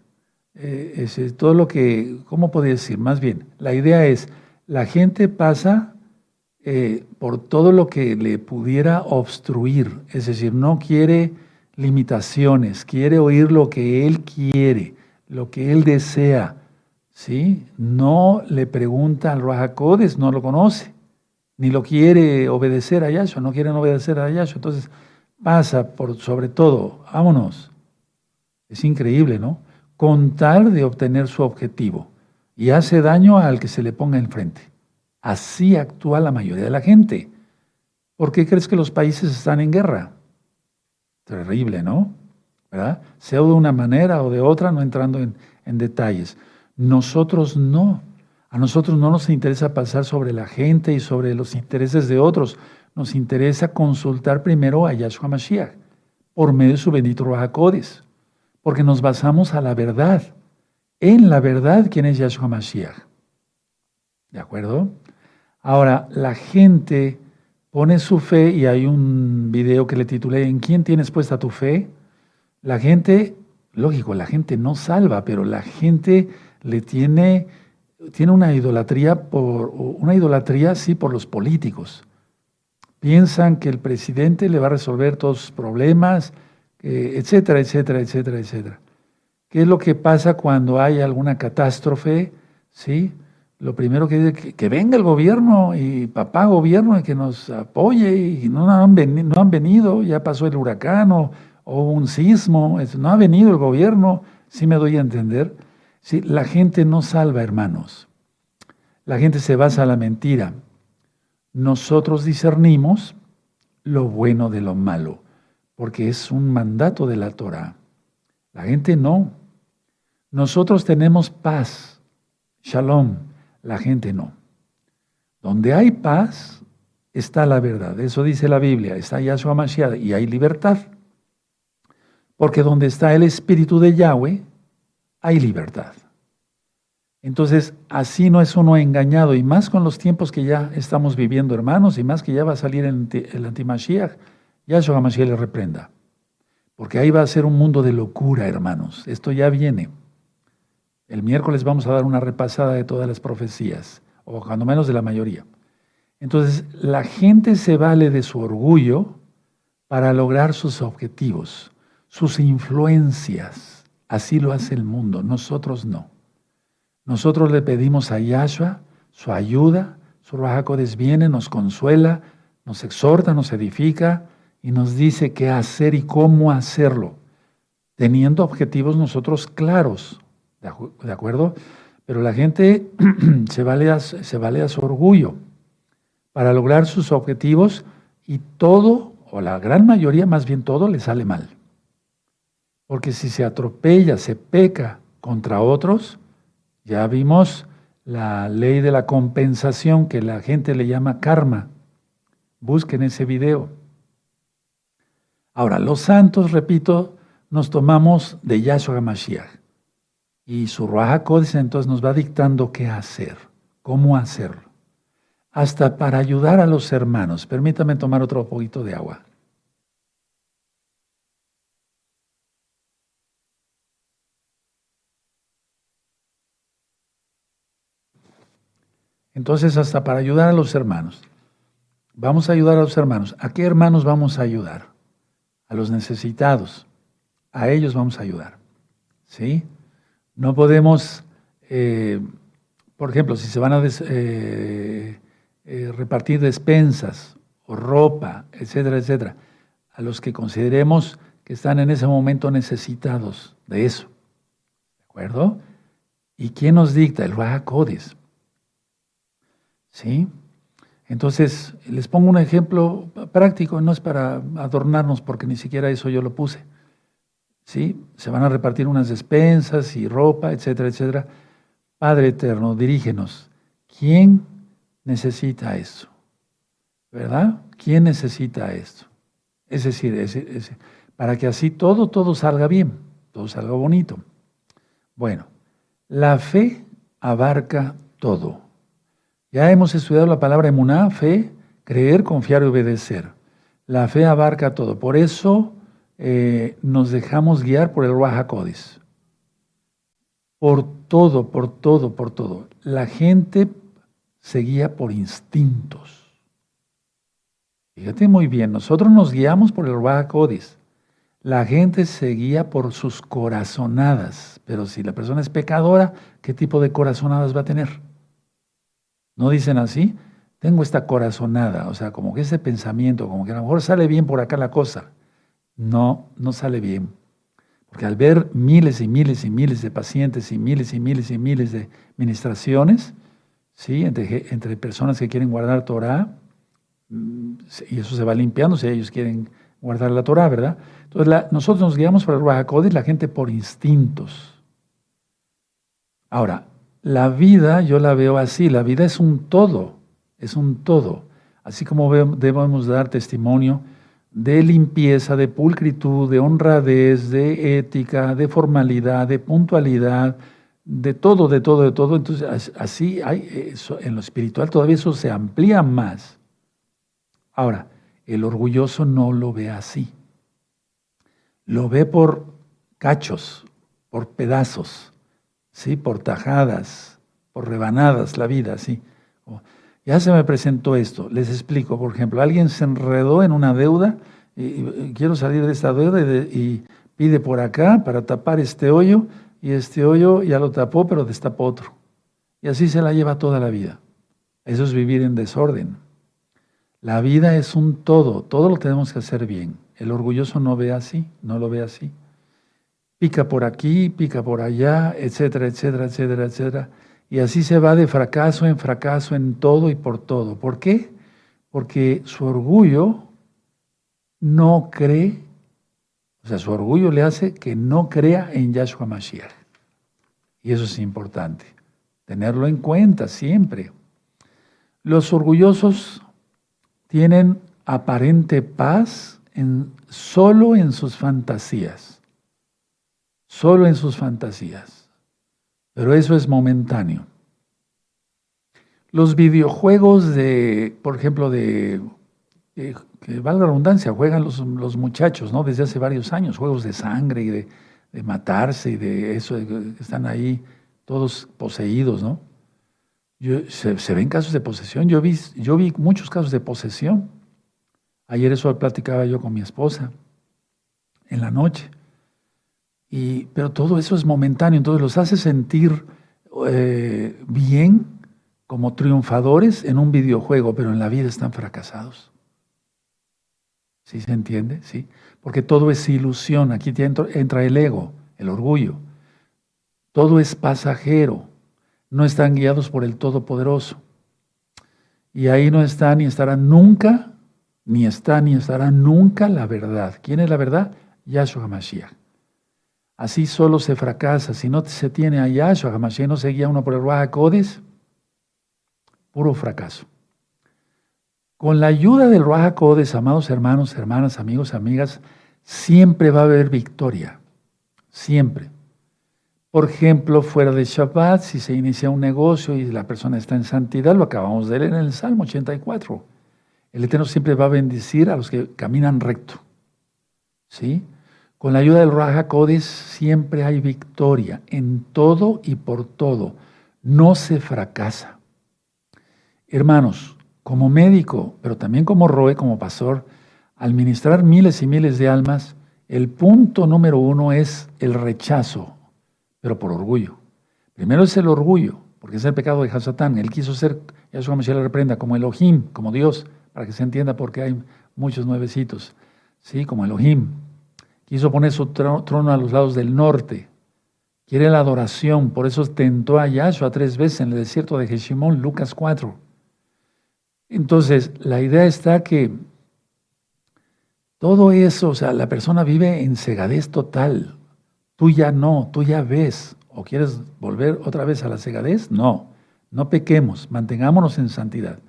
A: eh, todo lo que, ¿cómo podría decir? Más bien, la idea es, la gente pasa eh, por todo lo que le pudiera obstruir, es decir, no quiere limitaciones, quiere oír lo que él quiere, lo que él desea. ¿sí? No le pregunta al Rahakodes, no lo conoce, ni lo quiere obedecer a Yahshua, no quieren obedecer a Yahshua. Entonces pasa por sobre todo, vámonos. Es increíble, ¿no? Contar de obtener su objetivo y hace daño al que se le ponga enfrente. Así actúa la mayoría de la gente. ¿Por qué crees que los países están en guerra? Terrible, ¿no? ¿Verdad? Sea de una manera o de otra, no entrando en, detalles. Nosotros no. A nosotros no nos interesa pasar sobre la gente y sobre los intereses de otros. Nos interesa consultar primero a Yahshua Mashiach por medio de su bendito Ruach porque nos basamos a la verdad, en la verdad quién es Yahshua Mashiach. ¿De acuerdo? Ahora, la gente pone su fe y hay un video que le titulé ¿En quién tienes puesta tu fe? La gente, lógico, la gente no salva, pero la gente le tiene tiene una idolatría por una idolatría sí por los políticos. Piensan que el presidente le va a resolver todos sus problemas, etcétera, etcétera, etcétera, etcétera. ¿Qué es lo que pasa cuando hay alguna catástrofe? ¿Sí? Lo primero que dice que, venga el gobierno y papá gobierno y que nos apoye y no han, venido, no han venido, ya pasó el huracán o, un sismo, no ha venido el gobierno, sí me doy a entender. Sí, la gente no salva, hermanos. La gente se basa en la mentira. Nosotros discernimos lo bueno de lo malo, porque es un mandato de la Torah. La gente no. Nosotros tenemos paz, shalom, la gente no. Donde hay paz está la verdad, eso dice la Biblia, está Yahshua Mashiach y hay libertad. Porque donde está el Espíritu de Yahweh, hay libertad. Entonces, así no es uno engañado, y más con los tiempos que ya estamos viviendo, hermanos, y más que ya va a salir el, antimashiach, Yahshua Mashiach le reprenda. Porque ahí va a ser un mundo de locura, hermanos. Esto ya viene. El miércoles vamos a dar una repasada de todas las profecías, o cuando menos de la mayoría. Entonces, la gente se vale de su orgullo para lograr sus objetivos, sus influencias. Así lo hace el mundo, nosotros no. Nosotros le pedimos a Yahshua su ayuda, su Rajacodes viene, nos consuela, nos exhorta, nos edifica y nos dice qué hacer y cómo hacerlo, teniendo objetivos nosotros claros, ¿de acuerdo? Pero la gente [CLEARS THROAT] se vale, a, se vale su orgullo para lograr sus objetivos y todo, o la gran mayoría, más bien todo, le sale mal. Porque si se atropella, se peca contra otros, ya vimos la ley de la compensación que la gente le llama karma. Busquen ese video. Ahora, los santos, repito, nos tomamos de Yahshua Mashiach. Y su Ruach entonces nos va dictando qué hacer, cómo hacerlo. Hasta para ayudar a los hermanos. Permítame tomar otro poquito de agua. Entonces, hasta para ayudar a los hermanos. Vamos a ayudar a los hermanos. ¿A qué hermanos vamos a ayudar? A los necesitados. A ellos vamos a ayudar. ¿Sí? No podemos, eh, por ejemplo, si se van a eh, eh, repartir despensas o ropa, etcétera, etcétera, a los que consideremos que están en ese momento necesitados de eso. ¿De acuerdo? ¿Y quién nos dicta? El Raja. ¿Sí? Entonces, les pongo un ejemplo práctico, no es para adornarnos porque ni siquiera eso yo lo puse. ¿Sí? Se van a repartir unas despensas y ropa, etcétera, etcétera. Padre eterno, dirígenos. ¿Quién necesita eso? ¿Verdad? ¿Quién necesita esto? Es decir, para que así todo, todo salga bien, todo salga bonito. Bueno, la fe abarca todo. Ya hemos estudiado la palabra emuná, fe, creer, confiar y obedecer. La fe abarca todo. Por eso eh, nos dejamos guiar por el Ruach Por todo, por todo, por todo. La gente se guía por instintos. Fíjate muy bien, nosotros nos guiamos por el Ruach La gente se guía por sus corazonadas. Pero si la persona es pecadora, ¿qué tipo de corazonadas va a tener? ¿No dicen así? Tengo esta corazonada, o sea, como que ese pensamiento, como que a lo mejor sale bien por acá la cosa. No, no sale bien. Porque al ver miles y miles y miles de pacientes y miles y miles y miles de ministraciones, ¿sí? entre, entre personas que quieren guardar Torah, mm, y eso se va limpiando si ellos quieren guardar la Torah, ¿verdad? Entonces nosotros nos guiamos por el Ruach la gente por instintos. Ahora, la vida yo la veo así, la vida es un todo, es un todo. Así como debemos dar testimonio de limpieza, de pulcritud, de honradez, de ética, de formalidad, de puntualidad, de todo, de todo, de todo. Entonces, así en lo espiritual todavía eso se amplía más. Ahora, el orgulloso no lo ve así. Lo ve por cachos, por pedazos. ¿sí? por tajadas, por rebanadas la vida, así. Ya se me presentó esto. Les explico, por ejemplo, alguien se enredó en una deuda y, quiero salir de esta deuda y, pide por acá para tapar este hoyo y este hoyo ya lo tapó, pero destapó otro. Y así se la lleva toda la vida. Eso es vivir en desorden. La vida es un todo, todo lo tenemos que hacer bien. El orgulloso no ve así, no lo ve así. Pica por aquí, pica por allá, etcétera, etcétera, etcétera, etcétera. Y así se va de fracaso en fracaso en todo y por todo. ¿Por qué? Porque su orgullo no cree, o sea, su orgullo le hace que no crea en Yahshua Mashiach. Y eso es importante, tenerlo en cuenta siempre. Los orgullosos tienen aparente paz en, solo en sus fantasías, solo en sus fantasías. Pero eso es momentáneo. Los videojuegos de, por ejemplo, de, que valga la redundancia, juegan los, muchachos, ¿no? Desde hace varios años, juegos de sangre y de, matarse y de eso, están ahí todos poseídos, ¿no? se, ven casos de posesión, yo vi, yo vi muchos casos de posesión. Ayer eso platicaba yo con mi esposa en la noche. Pero todo eso es momentáneo, entonces los hace sentir eh, bien como triunfadores en un videojuego, pero en la vida están fracasados. ¿Sí se entiende? Sí. Porque todo es ilusión. Aquí entra el ego, el orgullo. Todo es pasajero. No están guiados por el Todopoderoso. Y ahí no está ni estará nunca, ni está ni estará nunca la verdad. ¿Quién es la verdad? Yahshua HaMashiach. Así solo se fracasa. Si no se tiene a Yahshua HaMashiach, no se guía uno por el Ruach Codes, puro fracaso. Con la ayuda del Ruach Codes, amados hermanos, hermanas, amigos, amigas, siempre va a haber victoria. Siempre. Por ejemplo, fuera de Shabbat, si se inicia un negocio y la persona está en santidad, lo acabamos de leer en el Salmo 84. El Eterno siempre va a bendecir a los que caminan recto. ¿Sí? Con la ayuda del Raja Kodesh siempre hay victoria en todo y por todo. No se fracasa. Hermanos, como médico, pero también como Roe, como pastor, al ministrar miles y miles de almas, el punto número uno es el rechazo, pero por orgullo. Primero es el orgullo, porque es el pecado de Hasatán. Él quiso ser, Yahshua Mashiach le reprenda, como Elohim, como Dios, para que se entienda porque hay muchos nuevecitos. Sí, como Elohim. Quiso poner su trono a los lados del norte. Quiere la adoración, por eso tentó a Yahshua tres veces en el desierto de Jeshimón, Lucas 4. Entonces, la idea está que todo eso, o sea, la persona vive en cegadez total. Tú ya no, tú ya ves. ¿O quieres volver otra vez a la cegadez? No, no pequemos, mantengámonos en santidad.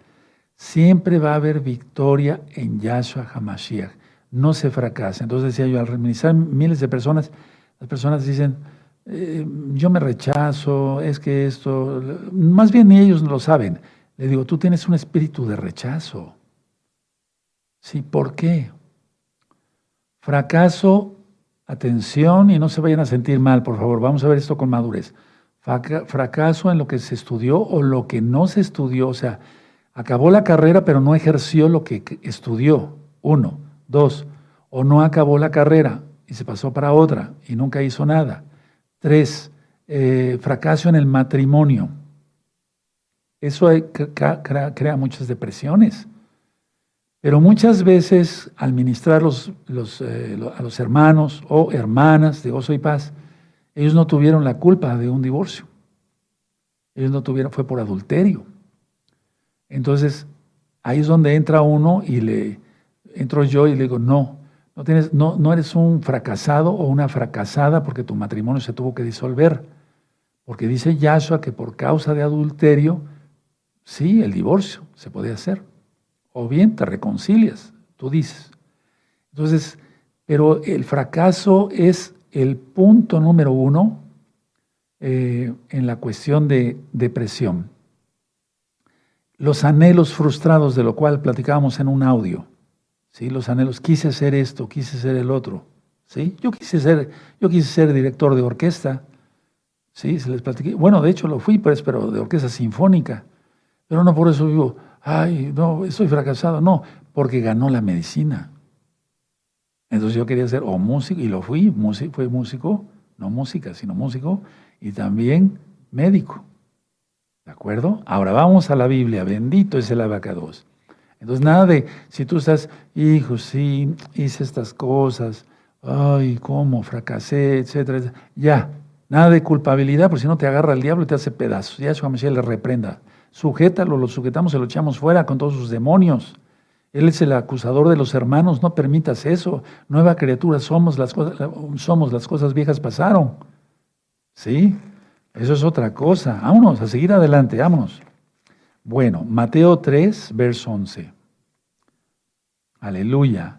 A: Siempre va a haber victoria en Yahshua HaMashiach no se fracasa. Entonces decía yo, al reministrar miles de personas, las personas dicen, eh, yo me rechazo, es que esto, más bien ni ellos lo saben. Le digo, tú tienes un espíritu de rechazo. Sí, ¿por qué? Fracaso, atención y no se vayan a sentir mal, por favor, vamos a ver esto con madurez. Fracaso en lo que se estudió o lo que no se estudió, o sea, acabó la carrera pero no ejerció lo que estudió, uno. Dos, o no acabó la carrera y se pasó para otra y nunca hizo nada. Tres, eh, fracaso en el matrimonio. Eso crea, muchas depresiones. Pero muchas veces al ministrar los, eh, a los hermanos o hermanas de gozo y paz, ellos no tuvieron la culpa de un divorcio. Ellos no tuvieron, fue por adulterio. Entonces, ahí es donde entra uno y le, entro yo y le digo, no, no, tienes, no, no eres un fracasado o una fracasada porque tu matrimonio se tuvo que disolver. Porque dice Yahshua que por causa de adulterio, sí, el divorcio se puede hacer. O bien te reconcilias, tú dices. Entonces, pero el fracaso es el punto número uno eh, en la cuestión de depresión. Los anhelos frustrados, de lo cual platicábamos en un audio. ¿Sí? los anhelos, quise ser esto, quise ser el otro. ¿sí? Yo, quise ser, yo quise ser director de orquesta, Sí, se les platiqué. Bueno, de hecho lo fui, pues, pero de orquesta sinfónica. Pero no por eso digo, ay, no, estoy fracasado. No, porque ganó la medicina. Entonces yo quería ser o músico, y lo fui, músico, fue músico, no música, sino músico, y también médico. ¿De acuerdo? Ahora vamos a la Biblia, bendito es el abacados. Entonces nada de, si tú estás, hijo, sí, hice estas cosas, ay, cómo, fracasé, etcétera, ya, nada de culpabilidad, porque si no te agarra el diablo y te hace pedazos. Ya eso Mesías le reprenda. Sujétalo, lo sujetamos, se lo echamos fuera con todos sus demonios. Él es el acusador de los hermanos, no permitas eso. Nueva criatura somos, las cosas, somos, las cosas viejas pasaron. ¿Sí? Eso es otra cosa. Vámonos, a seguir adelante, vámonos. Bueno, Mateo 3, verso 11. Aleluya.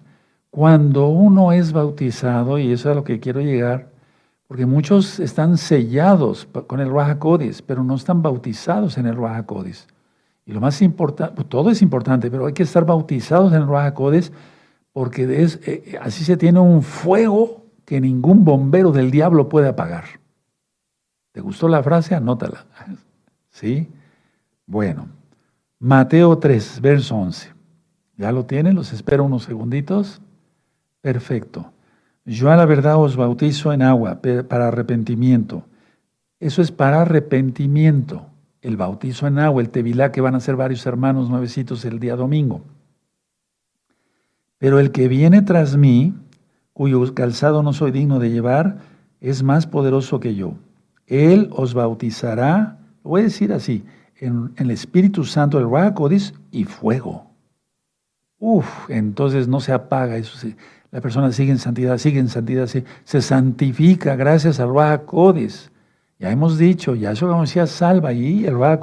A: Cuando uno es bautizado, y eso es a lo que quiero llegar, porque muchos están sellados con el Raja pero no están bautizados en el Raja y lo más importante, pues, todo es importante, pero hay que estar bautizados en el Ruach porque eh, eh, así se tiene un fuego que ningún bombero del diablo puede apagar. ¿Te gustó la frase? Anótala. [LAUGHS] ¿Sí? Bueno, Mateo 3, verso 11. ¿Ya lo tienen? Los espero unos segunditos. Perfecto. Yo a la verdad os bautizo en agua para arrepentimiento. Eso es para arrepentimiento el bautizo en agua, el tevilá, que van a ser varios hermanos nuevecitos el día domingo. Pero el que viene tras mí, cuyo calzado no soy digno de llevar, es más poderoso que yo. Él os bautizará, lo voy a decir así, en, el Espíritu Santo, el Ruach y fuego. Uf, entonces no se apaga eso. La persona sigue en santidad, sigue en santidad, se, santifica gracias al Ruach ya hemos dicho, Yahshua Hamashiach salva y el Ruach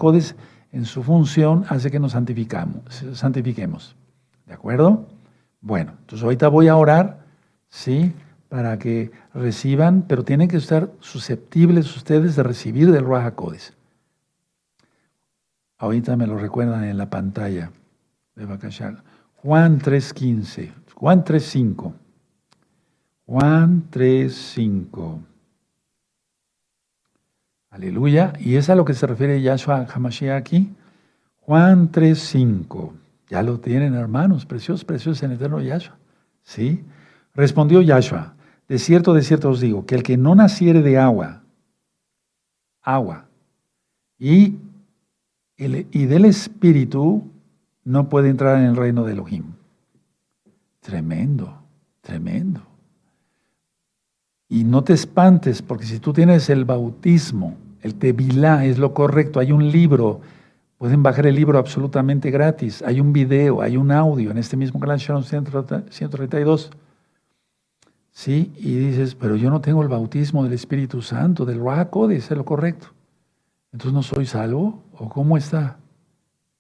A: en su función hace que nos santifiquemos. ¿De acuerdo? Bueno, entonces ahorita voy a orar, ¿sí? Para que reciban, pero tienen que estar susceptibles ustedes de recibir del Ruach Ahorita me lo recuerdan en la pantalla de Bakashal. Juan 3.15, Juan 3.5. Juan 3.5. Aleluya. Y es a lo que se refiere Yahshua Hamashiach aquí. Juan 3.5. Ya lo tienen, hermanos. Preciosos, preciosos en el eterno Yahshua. ¿Sí? Respondió Yahshua. De cierto, de cierto os digo, que el que no naciere de agua, agua, y, y del Espíritu, no puede entrar en el reino de Elohim. Tremendo, tremendo. Y no te espantes, porque si tú tienes el bautismo el Tevilá es lo correcto. Hay un libro, pueden bajar el libro absolutamente gratis. Hay un video, hay un audio en este mismo canal Sharon 132. Sí, y dices, pero yo no tengo el bautismo del Espíritu Santo, del Ruach dice lo correcto. Entonces no soy salvo, ¿o cómo está?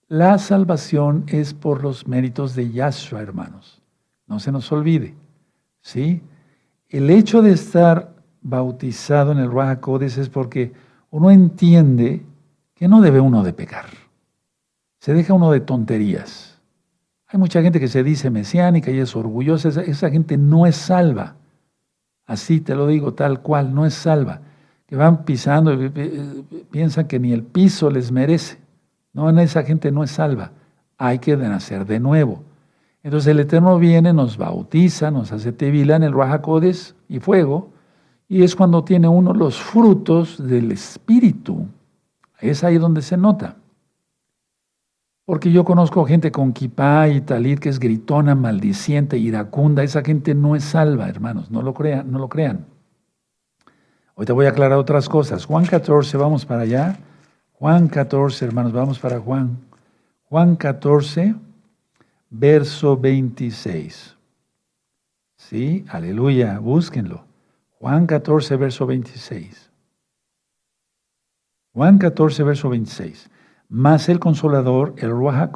A: La salvación es por los méritos de Yahshua, hermanos. No se nos olvide. ¿Sí? El hecho de estar bautizado en el Ruach es porque uno entiende que no debe uno de pecar. Se deja uno de tonterías. Hay mucha gente que se dice mesiánica y es orgullosa. Esa, gente no es salva. Así te lo digo, tal cual, no es salva. Que van pisando y piensan que ni el piso les merece. No, esa gente no es salva. Hay que nacer de nuevo. Entonces el Eterno viene, nos bautiza, nos hace tevila en el Rajacodes y fuego, y es cuando tiene uno los frutos del Espíritu. Es ahí donde se nota. Porque yo conozco gente con kipá y talit que es gritona, maldiciente, iracunda. Esa gente no es salva, hermanos. No lo crean. No lo crean. Hoy te voy a aclarar otras cosas. Juan 14, vamos para allá. Juan 14, hermanos, vamos para Juan. Juan 14, verso 26. Sí, aleluya, búsquenlo. Juan 14, verso 26. Juan 14, verso 26. Mas el consolador, el Ruach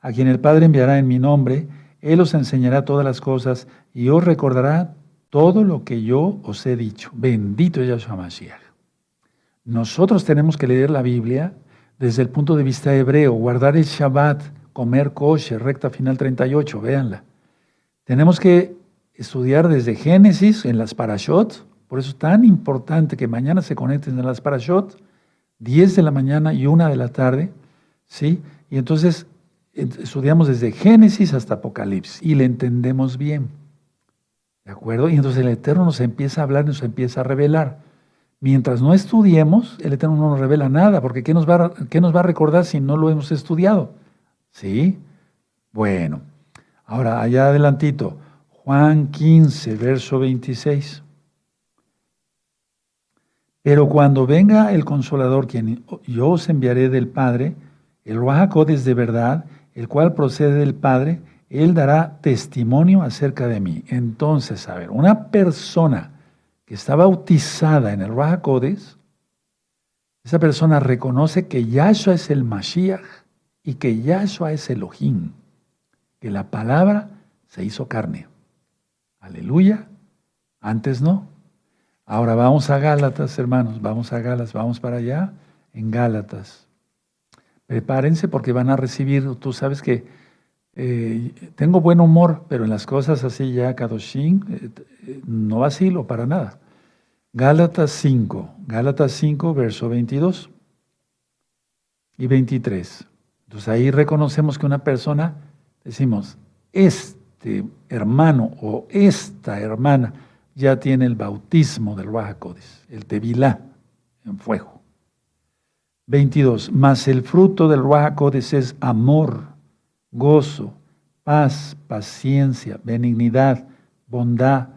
A: a quien el Padre enviará en mi nombre, Él os enseñará todas las cosas y os recordará todo lo que yo os he dicho. Bendito Yahshua Mashiach. Nosotros tenemos que leer la Biblia desde el punto de vista hebreo, guardar el Shabbat, comer kosher, recta final 38, véanla. Tenemos que estudiar desde Génesis en las parashot, Por eso es tan importante que mañana se conecten a las Parashot, 10 de la mañana y 1 de la tarde, ¿sí? Y entonces estudiamos desde Génesis hasta Apocalipsis y le entendemos bien. ¿De acuerdo? Y entonces el Eterno nos empieza a hablar, nos empieza a revelar. Mientras no estudiemos, el Eterno no nos revela nada, porque ¿qué nos va a, qué nos va a recordar si no lo hemos estudiado? ¿Sí? Bueno, ahora allá adelantito, Juan 15, verso 26. Pero cuando venga el Consolador, quien yo os enviaré del Padre, el Ruajacodes de verdad, el cual procede del Padre, él dará testimonio acerca de mí. Entonces, a ver, una persona que está bautizada en el Ruajacodes, esa persona reconoce que Yahshua es el Mashiach y que Yahshua es Elohim, que la palabra se hizo carne. Aleluya. Antes no. Ahora vamos a Gálatas, hermanos, vamos a Gálatas, vamos para allá, en Gálatas. Prepárense porque van a recibir, tú sabes que eh, tengo buen humor, pero en las cosas así ya, Kadoshin, eh, eh, no vacilo para nada. Gálatas 5, Gálatas 5, verso 22 y 23. Entonces ahí reconocemos que una persona, decimos, este hermano o esta hermana ya tiene el bautismo del Ruach el Tevilá en fuego. 22. Mas el fruto del Ruach es amor, gozo, paz, paciencia, benignidad, bondad,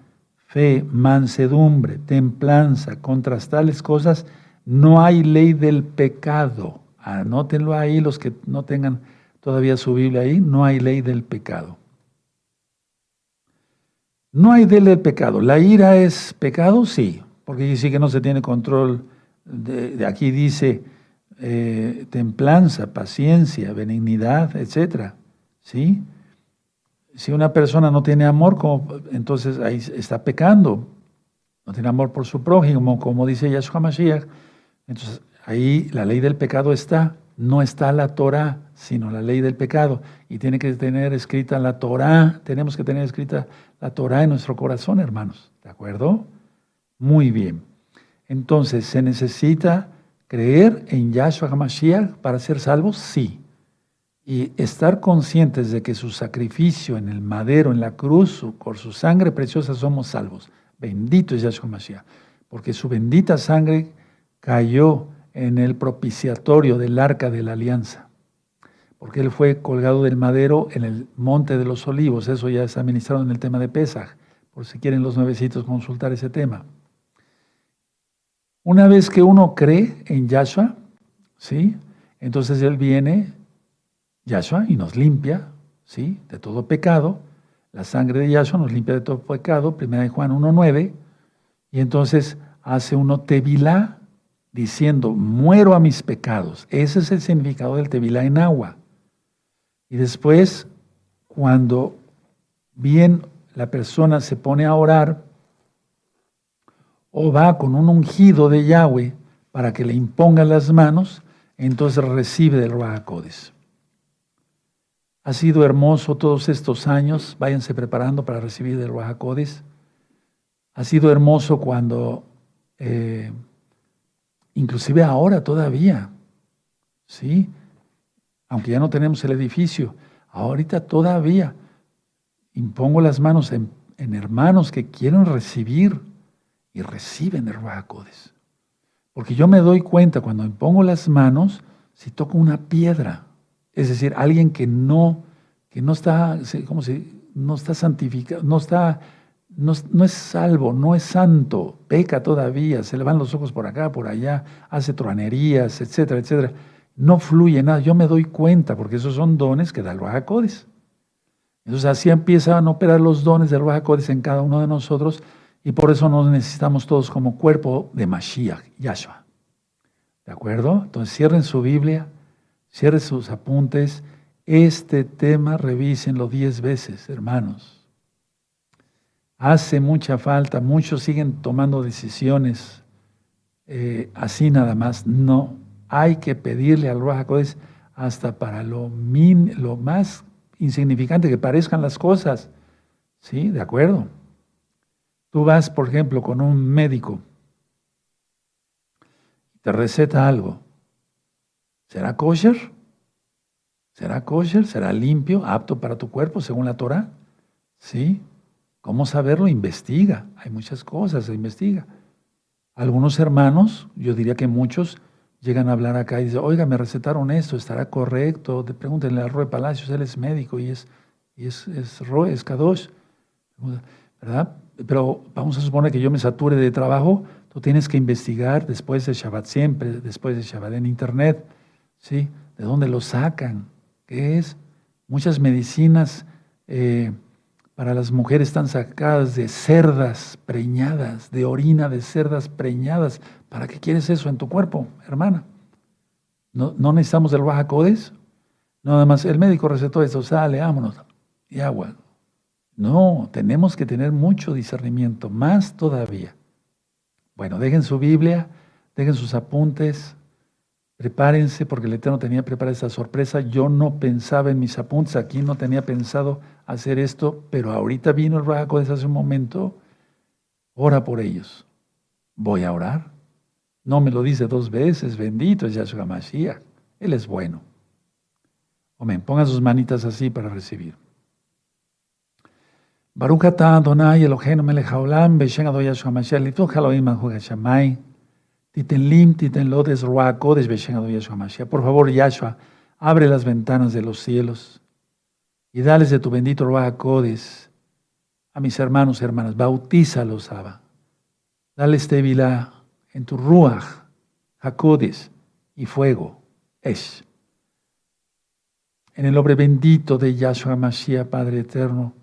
A: fe, mansedumbre, templanza. Contra tales cosas no hay ley del pecado. Anótenlo ahí los que no tengan todavía su Biblia ahí. No hay ley del pecado. No hay ley del pecado. ¿La ira es pecado? Sí, porque sí que no se tiene control. de aquí dice eh, templanza, paciencia, benignidad, etc. ¿Sí? Si una persona no tiene amor, entonces ahí está pecando. No tiene amor por su prójimo, como dice Yahshua Mashiach. Entonces ahí la ley del pecado está. No está la Torah, sino la ley del pecado. Y tiene que tener escrita la Torah, tenemos que tener escrita la Torah en nuestro corazón, hermanos. ¿De acuerdo? Muy bien. Entonces se necesita ¿Creer en Yahshua HaMashiach para ser salvos? Sí. Y estar conscientes de que su sacrificio en el madero, en la cruz, por su sangre preciosa somos salvos. Bendito es Yahshua HaMashiach, porque su bendita sangre cayó en el propiciatorio del arca de la alianza, porque él fue colgado del madero en el monte de los olivos. Eso ya está ministrado en el tema de Pesaj, por si quieren los nuevecitos consultar ese tema. Una vez que uno cree en Yahshua, ¿sí? Entonces Él viene, Yahshua, y nos limpia, ¿sí? De todo pecado. La sangre de Yahshua nos limpia de todo pecado, 1 Juan 1.9. Y entonces hace uno tevilá, diciendo, muero a mis pecados. Ese es el significado del tevilá en agua. Y después, cuando bien la persona se pone a orar, o va con un ungido de Yahweh para que le imponga las manos, entonces recibe del Ruajacodes. Ha sido hermoso todos estos años, váyanse preparando para recibir del Ruajacodes. Ha sido hermoso cuando, eh, inclusive ahora todavía, ¿sí? Aunque ya no tenemos el edificio, ahorita todavía impongo las manos en, hermanos que quieren recibir y reciben el Ruach Porque yo me doy cuenta cuando me pongo las manos, si toco una piedra, es decir, alguien que no, que no está, ¿cómo se, no está santificado, no está, no, no, es salvo, no es santo, peca todavía, se le van los ojos por acá, por allá, hace truanerías, etcétera, etcétera. No fluye nada. Yo me doy cuenta porque esos son dones que da el Ruach Entonces así empiezan a operar los dones del Ruach en cada uno de nosotros y por eso nos necesitamos todos como cuerpo de Mashiach, Yahshua. ¿De acuerdo? Entonces cierren su Biblia, cierren sus apuntes. Este tema revísenlo diez veces, hermanos. Hace mucha falta, muchos siguen tomando decisiones eh, así nada más. No, hay que pedirle al Ruach hasta para lo, lo más insignificante que parezcan las cosas. ¿Sí? ¿De acuerdo? Tú vas, por ejemplo, con un médico, te receta algo. ¿Será kosher? ¿Será kosher? ¿Será limpio, apto para tu cuerpo según la Torah? Sí. ¿Cómo saberlo? Investiga. Hay muchas cosas, se investiga. Algunos hermanos, yo diría que muchos, llegan a hablar acá y dicen, oiga, me recetaron esto, ¿estará correcto? Pregúntenle a Roe Palacios, él es médico y es, y es, es Roe, Kadosh. ¿Verdad? Pero vamos a suponer que yo me sature de trabajo, tú tienes que investigar después de Shabbat siempre, después de Shabbat en Internet, ¿sí? ¿De dónde lo sacan? ¿Qué es? Muchas medicinas eh, para las mujeres están sacadas de cerdas preñadas, de orina de cerdas preñadas. ¿Para qué quieres eso en tu cuerpo, hermana? ¿No, no necesitamos el Baja Codes? No, además, el médico recetó eso, sale, vámonos, y agua. No, tenemos que tener mucho discernimiento, más todavía. Bueno, dejen su Biblia, dejen sus apuntes, Prepárense porque el Eterno tenía preparada esa sorpresa. Yo no pensaba en mis apuntes, aquí no tenía pensado hacer esto, pero ahorita vino el Raja desde hace un momento. Ora por ellos. Voy a orar. No me lo dice dos veces, bendito es Yahshua Mashiach. Él es bueno. Amén. Pongan sus manitas así para recibir. Baruch atah Adonai Eloheinu melech haolam b'shem Yahshua Mashiach lituch Elohim Por favor, Yahshua, abre las ventanas de los cielos y dales de tu bendito Ruacodes a mis hermanos y hermanas. Bautízalos, Abba. Dales tevilá en tu Ruach, Jacodes y fuego. Es. En el nombre bendito de Yahshua Mashiach, Padre eterno,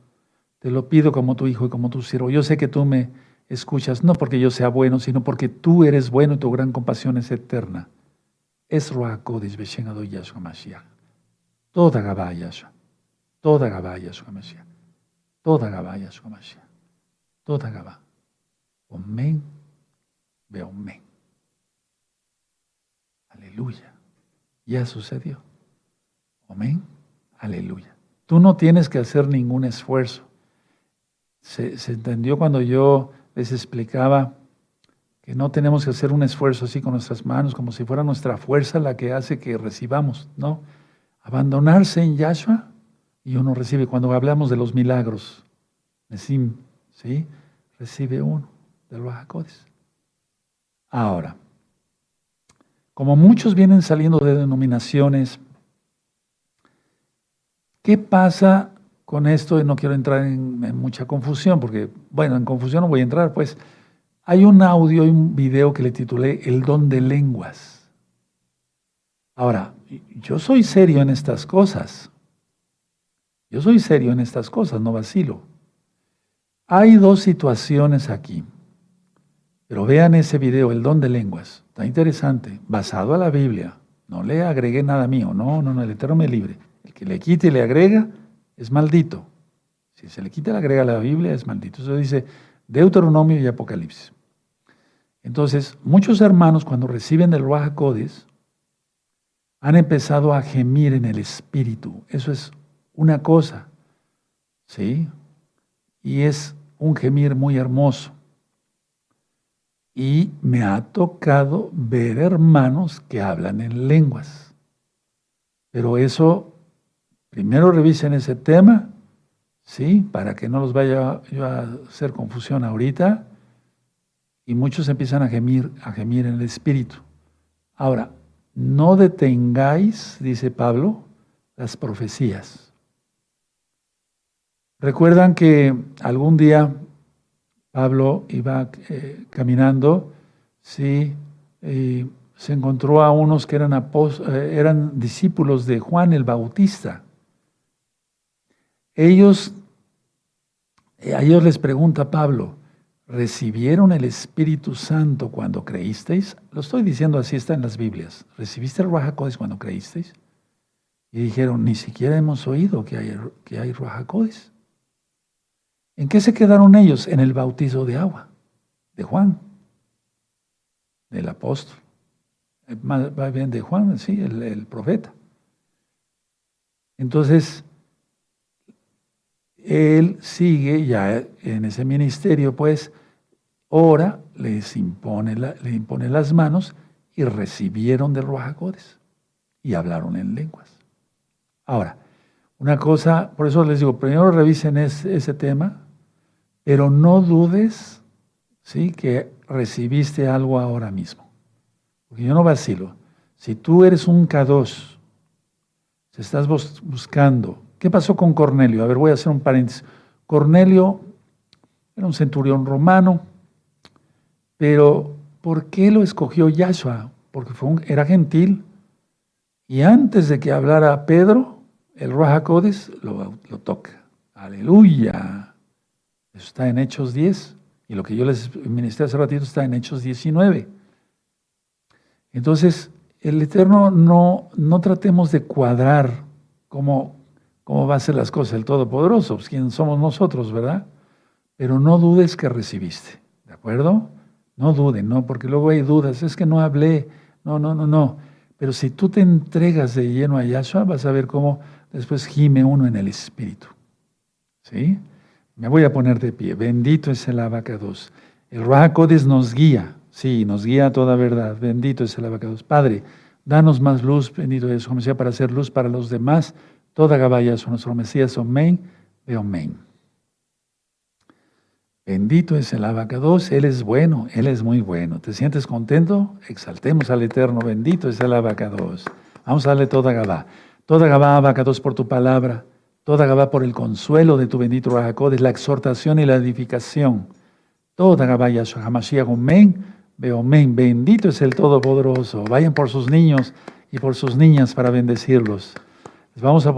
A: te lo pido como tu hijo y como tu siervo. Yo sé que tú me escuchas, no porque yo sea bueno, sino porque tú eres bueno y tu gran compasión es eterna. Es Kodesh Beshen Ado Yahshua Mashiach. Toda Gabá Yahshua. Toda Gabá Yahshua Mashiach. Toda Gabá Yahshua Mashiach. Toda Gabá. Amén. Ve amén. Aleluya. Ya sucedió. Amén. Aleluya. Tú no tienes que hacer ningún esfuerzo. Se entendió cuando yo les explicaba que no tenemos que hacer un esfuerzo así con nuestras manos, como si fuera nuestra fuerza la que hace que recibamos, ¿no? Abandonarse en Yahshua y uno recibe. Cuando hablamos de los milagros, Nesim, ¿sí? Recibe uno de los. Ahora, como muchos vienen saliendo de denominaciones, ¿qué pasa con esto no quiero entrar en, mucha confusión, porque, bueno, en confusión no voy a entrar, pues hay un audio y un video que le titulé El don de lenguas. Ahora, yo soy serio en estas cosas. Yo soy serio en estas cosas, no vacilo. Hay dos situaciones aquí. Pero vean ese video, el don de lenguas. Está interesante, basado a la Biblia. No le agregué nada mío. No, no, no, el Eterno me libre. El que le quite y le agrega, es maldito. Si se le quita la agrega a la Biblia, es maldito. Eso dice Deuteronomio y Apocalipsis. Entonces, muchos hermanos cuando reciben el Ruach Codes han empezado a gemir en el espíritu. Eso es una cosa. ¿Sí? Y es un gemir muy hermoso. Y me ha tocado ver hermanos que hablan en lenguas. Pero eso Primero revisen ese tema, ¿sí? Para que no los vaya a hacer confusión ahorita. Y muchos empiezan a gemir, a gemir en el espíritu. Ahora, no detengáis, dice Pablo, las profecías. Recuerdan que algún día Pablo iba eh, caminando, sí, se encontró a unos que eran, eh, eran discípulos de Juan el Bautista. Ellos, eh, a ellos les pregunta Pablo, ¿recibieron el Espíritu Santo cuando creísteis? Lo estoy diciendo así, está en las Biblias. ¿Recibiste el Ruajacodes cuando creísteis? Y dijeron, ni siquiera hemos oído que hay, que hay Ruajacodes. ¿En qué se quedaron ellos? En el bautizo de agua, de Juan, del apóstol. Va bien de Juan, sí, el profeta. Entonces, él sigue ya en ese ministerio, pues ora les impone, las manos y recibieron de Ruajacodes y hablaron en lenguas. Ahora, una cosa, por eso les digo, primero revisen ese, tema, pero no dudes ¿sí? que recibiste algo ahora mismo. Porque yo no vacilo. Si tú eres un K2, si estás buscando, ¿qué pasó con Cornelio? A ver, voy a hacer un paréntesis. Cornelio era un centurión romano, pero ¿por qué lo escogió Yahshua? Porque fue era gentil. Y antes de que hablara Pedro, el Ruach lo, lo toca. Aleluya. Eso está en Hechos 10. Y lo que yo les ministré hace ratito está en Hechos 19. Entonces, el Eterno no, no tratemos de cuadrar cómo, cómo va a ser las cosas, el Todopoderoso, pues quién somos nosotros, ¿verdad? Pero no dudes que recibiste, ¿de acuerdo? No duden, ¿no? Porque luego hay dudas, es que no hablé, no, no, no, no. Pero si tú te entregas de lleno a Yahshua, vas a ver cómo después gime uno en el Espíritu. ¿Sí? Me voy a poner de pie. Bendito es el abacados. El Ruajacodes nos guía. Sí, nos guía a toda verdad. Bendito es el abacados. Padre, danos más luz, bendito es como sea, para hacer luz para los demás. Toda Gabaya nuestro Mesías. Amén. De amén. Bendito es el abacados. Él es bueno. Él es muy bueno. ¿Te sientes contento? Exaltemos al Eterno. Bendito es el abacados. Vamos a darle toda Gabá. Toda Gabá, abacados por tu palabra. Toda Gabá por el consuelo de tu bendito es la exhortación y la edificación. Toda Gabá, Yahshua HaMashiach, amén. Veo amén. Bendito es el Todopoderoso. Vayan por sus niños y por sus niñas para bendecirlos. Les vamos a